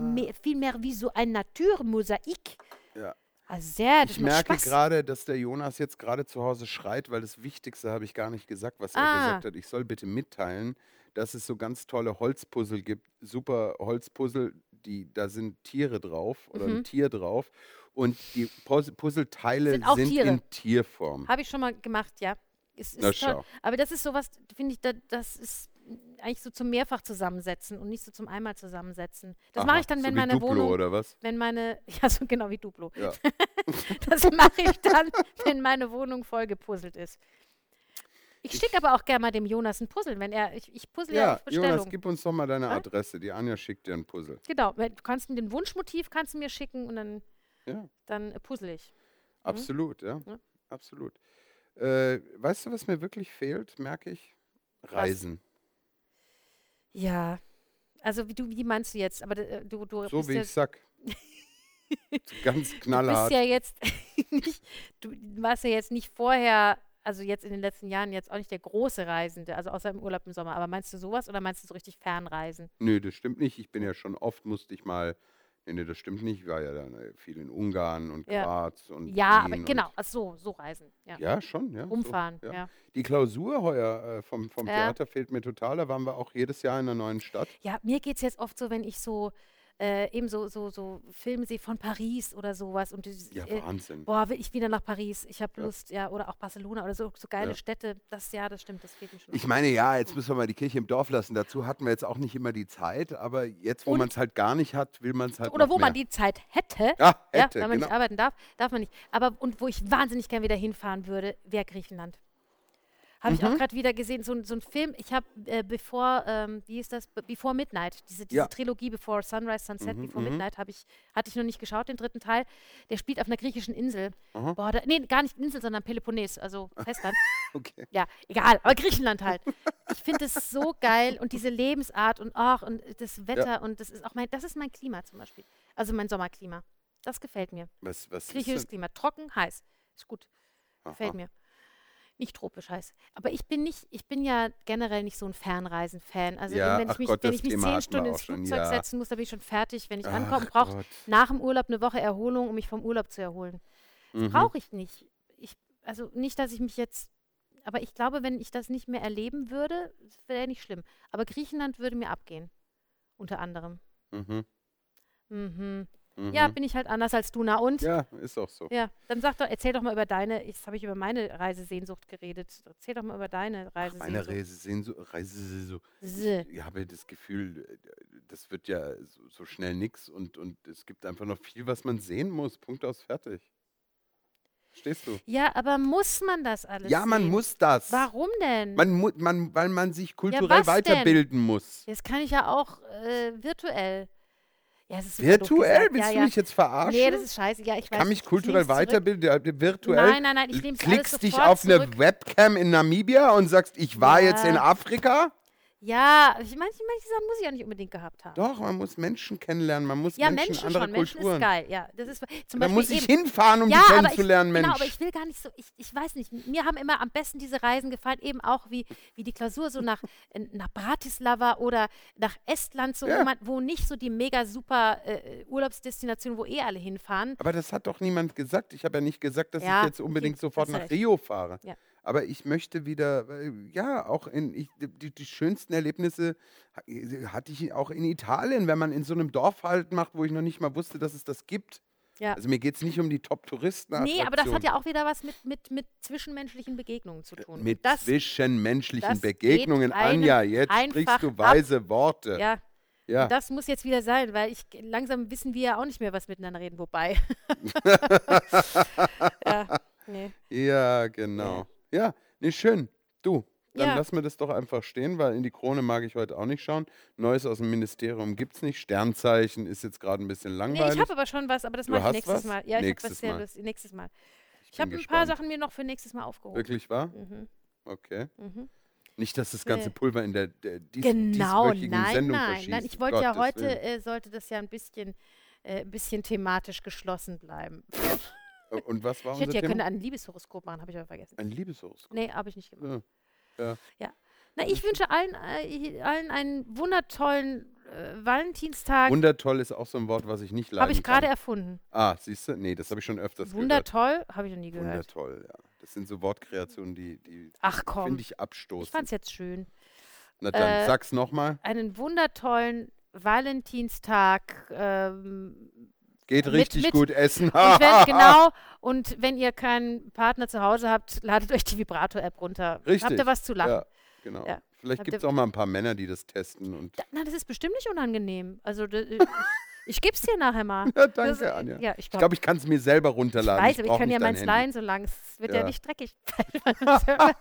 Speaker 1: mehr, viel mehr wie so ein Naturmosaik.
Speaker 2: Ja.
Speaker 1: Also sehr, das
Speaker 2: Ich merke gerade, dass der Jonas jetzt gerade zu Hause schreit, weil das Wichtigste habe ich gar nicht gesagt, was er
Speaker 1: Ah.
Speaker 2: gesagt hat. Ich soll bitte mitteilen, dass es so ganz tolle Holzpuzzle gibt, super Holzpuzzle, die da sind Tiere drauf oder
Speaker 1: Mhm.
Speaker 2: ein Tier drauf und die Puz- Puzzleteile
Speaker 1: Sind
Speaker 2: sind in Tierform.
Speaker 1: Habe ich schon mal gemacht, ja. Es
Speaker 2: Na schau.
Speaker 1: Aber das ist sowas, finde ich, da, das ist eigentlich so zum Mehrfach zusammensetzen und nicht so zum einmal zusammensetzen. Das mache ich dann,
Speaker 2: so
Speaker 1: wenn
Speaker 2: wie
Speaker 1: meine
Speaker 2: Duplo
Speaker 1: Wohnung,
Speaker 2: oder was?
Speaker 1: wenn meine, ja, so genau wie Duplo.
Speaker 2: Ja.
Speaker 1: Das mache ich dann, wenn meine Wohnung voll gepuzzelt ist. Ich schicke aber auch gerne mal dem Jonas ein Puzzle, wenn er, ich, ich puzzle ja,
Speaker 2: Ja,
Speaker 1: auf Bestellung.
Speaker 2: Jonas, gib uns doch mal deine? Adresse. Die Anja schickt dir ein Puzzle.
Speaker 1: genau, du kannst den Wunschmotiv kannst du mir schicken und dann,
Speaker 2: Ja,
Speaker 1: dann puzzle ich.
Speaker 2: absolut, ja.
Speaker 1: Ja.
Speaker 2: Absolut. Äh, weißt du, was mir wirklich fehlt, merke ich? Reisen.
Speaker 1: Ja, also wie du, wie meinst du jetzt? Aber äh, du, du
Speaker 2: So wie ich sag. Ganz
Speaker 1: du bist
Speaker 2: knallhart.
Speaker 1: ja jetzt nicht, du warst ja jetzt nicht vorher, also jetzt in den letzten Jahren jetzt auch nicht der große Reisende, also außer im Urlaub im Sommer. Aber meinst du sowas oder meinst du so richtig Fernreisen?
Speaker 2: Nö, das stimmt nicht. Ich bin ja schon oft, musste ich mal. Nee, nee, das stimmt nicht. Ich war ja dann äh, viel in Ungarn und
Speaker 1: Ja.
Speaker 2: Graz und.
Speaker 1: Ja,
Speaker 2: Wien
Speaker 1: aber genau, ach so, so Reisen. Ja.
Speaker 2: ja, schon, ja. so,
Speaker 1: Umfahren,
Speaker 2: ja.
Speaker 1: ja.
Speaker 2: Die Klausur heuer äh, vom, vom. Theater fehlt mir total. Da waren wir auch jedes Jahr in einer neuen Stadt.
Speaker 1: Ja, mir geht es jetzt oft so, wenn ich so äh, eben so, so, so Filme sehe von Paris oder sowas und dieses,
Speaker 2: Ja,
Speaker 1: äh,
Speaker 2: Wahnsinn.
Speaker 1: boah, will ich wieder nach Paris. Ich habe
Speaker 2: Ja.
Speaker 1: Lust, ja, oder auch Barcelona oder so, so geile
Speaker 2: Ja.
Speaker 1: Städte. Das, ja, das stimmt, das fehlt mir schon.
Speaker 2: Ich meine, ja, jetzt müssen wir mal die Kirche im Dorf lassen. Dazu hatten wir jetzt auch nicht immer die Zeit, aber jetzt, wo man es halt gar nicht hat, will man es halt
Speaker 1: oder wo man
Speaker 2: mehr.
Speaker 1: die Zeit hätte,
Speaker 2: Ja,
Speaker 1: ja,
Speaker 2: hätte,
Speaker 1: wenn man
Speaker 2: genau.
Speaker 1: nicht arbeiten darf, darf man nicht. Aber und wo ich wahnsinnig gern wieder hinfahren würde, wäre Griechenland. Habe ich auch
Speaker 2: Mhm.
Speaker 1: gerade wieder gesehen, so, ein- so ein Film, ich habe äh, Before, ähm, wie ist das, Be- Before Midnight, diese, diese
Speaker 2: Ja.
Speaker 1: Trilogie Before Sunrise, Sunset,
Speaker 2: Mhm,
Speaker 1: Before
Speaker 2: mhm.
Speaker 1: Midnight, habe ich, hatte ich noch nicht geschaut, den dritten Teil. Der spielt auf einer griechischen Insel.
Speaker 2: Aha.
Speaker 1: Boah, da, nee, gar nicht Insel, sondern Peloponnes, also Festland.
Speaker 2: Okay.
Speaker 1: Ja, egal, aber Griechenland halt. Ich finde es so geil und diese Lebensart und ach und das Wetter und das ist auch mein, das ist mein Klima zum Beispiel. Also mein Sommerklima. Das gefällt mir.
Speaker 2: Was, was
Speaker 1: Griechisches? Klima. Trocken, heiß. Ist gut. Gefällt
Speaker 2: Aha.
Speaker 1: mir. Nicht tropisch heiß. Aber ich bin nicht, ich bin ja generell nicht so ein Fernreisen-Fan. Also
Speaker 2: Ja,
Speaker 1: wenn ich mich,
Speaker 2: Gott,
Speaker 1: wenn
Speaker 2: das
Speaker 1: ich mich
Speaker 2: Thema
Speaker 1: zehn Stunden ins Flugzeug
Speaker 2: ja.
Speaker 1: setzen muss, dann bin ich schon fertig. Wenn ich
Speaker 2: Ach
Speaker 1: ankomme, brauche nach dem Urlaub eine Woche Erholung, um mich vom Urlaub zu erholen.
Speaker 2: Mhm.
Speaker 1: Brauche ich nicht. Ich, also nicht, dass ich mich jetzt. Aber ich glaube, wenn ich das nicht mehr erleben würde, wäre nicht schlimm. Aber Griechenland würde mir abgehen. Unter anderem.
Speaker 2: Mhm.
Speaker 1: Mhm.
Speaker 2: Mhm.
Speaker 1: Ja, bin ich halt anders als du. Na und?
Speaker 2: ja, ist auch so.
Speaker 1: Ja, dann sag doch, erzähl doch mal über deine, jetzt habe ich über meine Reisesehnsucht geredet. Erzähl doch mal über deine Reisesehnsucht.
Speaker 2: Meine Reisesehnsucht, Reisesehnsucht.
Speaker 1: S-
Speaker 2: Ich habe das Gefühl, das wird ja so, so schnell nix und, und es gibt einfach noch viel, was man sehen muss. Punkt aus, fertig. Verstehst du?
Speaker 1: Ja, aber muss man das alles
Speaker 2: Ja, man
Speaker 1: sehen?
Speaker 2: muss das.
Speaker 1: Warum denn?
Speaker 2: Man, mu man, weil man sich kulturell
Speaker 1: denn?
Speaker 2: weiterbilden muss.
Speaker 1: das kann ich ja auch äh, virtuell. Ja,
Speaker 2: Virtuell? Willst
Speaker 1: ja,
Speaker 2: du
Speaker 1: ja.
Speaker 2: mich jetzt verarschen?
Speaker 1: Nee, das ist scheiße. Ja, ich weiß.
Speaker 2: kann mich
Speaker 1: ich
Speaker 2: kulturell weiterbilden, virtuell.
Speaker 1: Nein, nein, nein, ich nehm's alles
Speaker 2: Klickst dich auf eine
Speaker 1: zurück.
Speaker 2: Webcam in Namibia und sagst, ich war jetzt in Afrika?
Speaker 1: Ja, ich meine, manche Sachen muss ich ja nicht unbedingt gehabt haben.
Speaker 2: Doch, man muss Menschen kennenlernen, man muss
Speaker 1: Ja,
Speaker 2: Menschen,
Speaker 1: Menschen
Speaker 2: andere
Speaker 1: schon. Menschen
Speaker 2: Kulturen.
Speaker 1: ist geil. Ja, das ist zum
Speaker 2: Da muss ich
Speaker 1: eben,
Speaker 2: hinfahren, um
Speaker 1: ja,
Speaker 2: die
Speaker 1: aber ich,
Speaker 2: kennenzulernen, Mensch.
Speaker 1: genau, aber ich will gar nicht so, ich, ich weiß nicht, mir haben immer am besten diese Reisen gefallen, eben auch wie, wie die Klausur so nach, nach Bratislava oder nach Estland, so,
Speaker 2: Ja.
Speaker 1: wo, man, wo nicht so die mega super äh, Urlaubsdestinationen, wo eh alle hinfahren.
Speaker 2: Aber das hat doch niemand gesagt. Ich habe ja nicht gesagt, dass
Speaker 1: Ja,
Speaker 2: ich jetzt
Speaker 1: okay,
Speaker 2: unbedingt sofort
Speaker 1: hast du
Speaker 2: nach
Speaker 1: recht.
Speaker 2: Rio fahre.
Speaker 1: Ja.
Speaker 2: Aber ich möchte wieder, äh, ja, auch in, ich, die, die schönsten Erlebnisse ha- hatte ich auch in Italien, wenn man in so einem Dorf halt macht, wo ich noch nicht mal wusste, dass es das gibt.
Speaker 1: Ja.
Speaker 2: Also mir geht es nicht um die Top-Touristen.
Speaker 1: Nee, aber das hat ja auch wieder was mit, mit, mit zwischenmenschlichen Begegnungen zu tun.
Speaker 2: Mit
Speaker 1: das,
Speaker 2: zwischenmenschlichen
Speaker 1: das
Speaker 2: Begegnungen, Anja, jetzt sprichst du
Speaker 1: ab.
Speaker 2: weise Worte.
Speaker 1: ja,
Speaker 2: Ja.
Speaker 1: das muss jetzt wieder sein, weil ich langsam wissen wir ja auch nicht mehr, was miteinander reden, wobei. ja, nee.
Speaker 2: Ja, genau. Ja, nee, schön. Du, dann
Speaker 1: Ja.
Speaker 2: lassen wir das doch einfach stehen, weil in die Krone mag ich heute auch nicht schauen. Neues aus dem Ministerium gibt es nicht. Sternzeichen ist jetzt gerade ein bisschen
Speaker 1: Nee,
Speaker 2: langweilig.
Speaker 1: ich habe aber schon was, aber das mache ich nächstes
Speaker 2: was?
Speaker 1: Mal. Ja, ich habe
Speaker 2: Nächstes
Speaker 1: was sehr nächstes Mal. Ich
Speaker 2: bin
Speaker 1: habe ein paar. Sachen mir noch für nächstes Mal aufgehoben.
Speaker 2: Wirklich wahr?
Speaker 1: Mhm.
Speaker 2: Okay.
Speaker 1: Mhm.
Speaker 2: Nicht, dass das ganze
Speaker 1: Nee.
Speaker 2: Pulver in der, der dies,
Speaker 1: Genau,
Speaker 2: dieswöchigen
Speaker 1: nein,
Speaker 2: Sendung
Speaker 1: nein,
Speaker 2: verschießt.
Speaker 1: nein. Ich wollte ja heute, äh, sollte das ja ein bisschen, äh, ein bisschen thematisch geschlossen bleiben.
Speaker 2: Äh, Und was war
Speaker 1: Ich hätte
Speaker 2: unser
Speaker 1: ja können
Speaker 2: Thema?
Speaker 1: ein Liebeshoroskop machen, habe ich aber vergessen.
Speaker 2: Ein Liebeshoroskop.
Speaker 1: Nee, habe ich nicht gemacht.
Speaker 2: Ja.
Speaker 1: Na, ich wünsche allen, äh, allen einen wundertollen äh, Valentinstag.
Speaker 2: Wundertoll ist auch so ein Wort, was ich nicht leiden
Speaker 1: Habe ich gerade erfunden.
Speaker 2: Ah, siehst du? Nee, das habe ich schon öfters gehört.
Speaker 1: Wundertoll, habe ich noch nie gehört.
Speaker 2: Wundertoll, ja. Das sind so Wortkreationen, die, die finde ich
Speaker 1: ich
Speaker 2: abstoßend.
Speaker 1: fand es jetzt schön.
Speaker 2: Na dann,
Speaker 1: äh,
Speaker 2: sag's nochmal.
Speaker 1: Einen wundertollen Valentinstag. Ähm,
Speaker 2: Geht
Speaker 1: mit-
Speaker 2: richtig
Speaker 1: mit-
Speaker 2: gut essen.
Speaker 1: und wenn, genau, und wenn ihr keinen Partner zu Hause habt, ladet euch die Vibrator-App runter. Habt
Speaker 2: Richtig,
Speaker 1: ihr was zu lachen?
Speaker 2: Ja, genau.
Speaker 1: Ja.
Speaker 2: Vielleicht
Speaker 1: Habt
Speaker 2: gibt es auch mal ein paar Männer, die das testen. Und
Speaker 1: Da, na, das ist bestimmt nicht unangenehm. Also, ich, ich gebe es dir nachher mal.
Speaker 2: ja, danke,
Speaker 1: Das,
Speaker 2: Anja.
Speaker 1: Ja, ich
Speaker 2: Ich
Speaker 1: glaube,
Speaker 2: glaube, ich kann es mir selber
Speaker 1: ich
Speaker 2: runterladen.
Speaker 1: weiß, aber ich
Speaker 2: brauch
Speaker 1: kann ja meins leihen, solange es wird ja,
Speaker 2: Ja.
Speaker 1: nicht dreckig.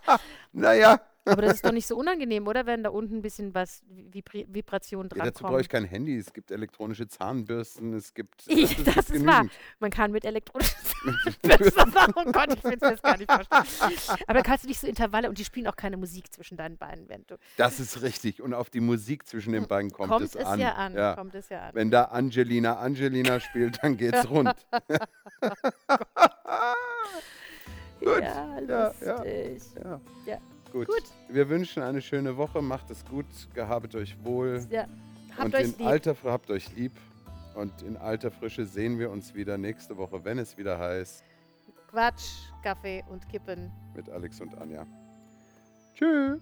Speaker 2: Naja,
Speaker 1: aber das ist doch nicht so unangenehm, oder? Wenn da unten ein bisschen was Vibri Vibration
Speaker 2: ja, dazu brauche ich kein Handy. Es gibt elektronische Zahnbürsten, es gibt.
Speaker 1: Ich,
Speaker 2: es
Speaker 1: das
Speaker 2: gibt
Speaker 1: ist wahr. Man kann mit elektronischen Zahnbürsten. Oh Gott, ich will das gar nicht vorstellen. Aber da kannst du nicht so Intervalle und die spielen auch keine Musik zwischen deinen Beinen, wenn du.
Speaker 2: Das ist richtig. Und auf die Musik zwischen den beiden kommt,
Speaker 1: Kommt
Speaker 2: es,
Speaker 1: es
Speaker 2: an.
Speaker 1: ja an.
Speaker 2: Ja.
Speaker 1: Kommt es ja an.
Speaker 2: Wenn da Angelina Angelina spielt, dann geht's rund. Gut.
Speaker 1: Ja,
Speaker 2: Ja, ja.
Speaker 1: lustig.
Speaker 2: Ja.
Speaker 1: Ja.
Speaker 2: Gut.
Speaker 1: Gut.
Speaker 2: Wir wünschen eine schöne Woche. Macht es gut. Gehabet euch wohl.
Speaker 1: Ja. Habt
Speaker 2: und
Speaker 1: euch
Speaker 2: in
Speaker 1: lieb.
Speaker 2: alter habt euch lieb. Und in alter Frische sehen wir uns wieder nächste Woche, wenn es wieder heißt,
Speaker 1: Quatsch, Kaffee und Kippen.
Speaker 2: mit Alex und Anja. Tschüss.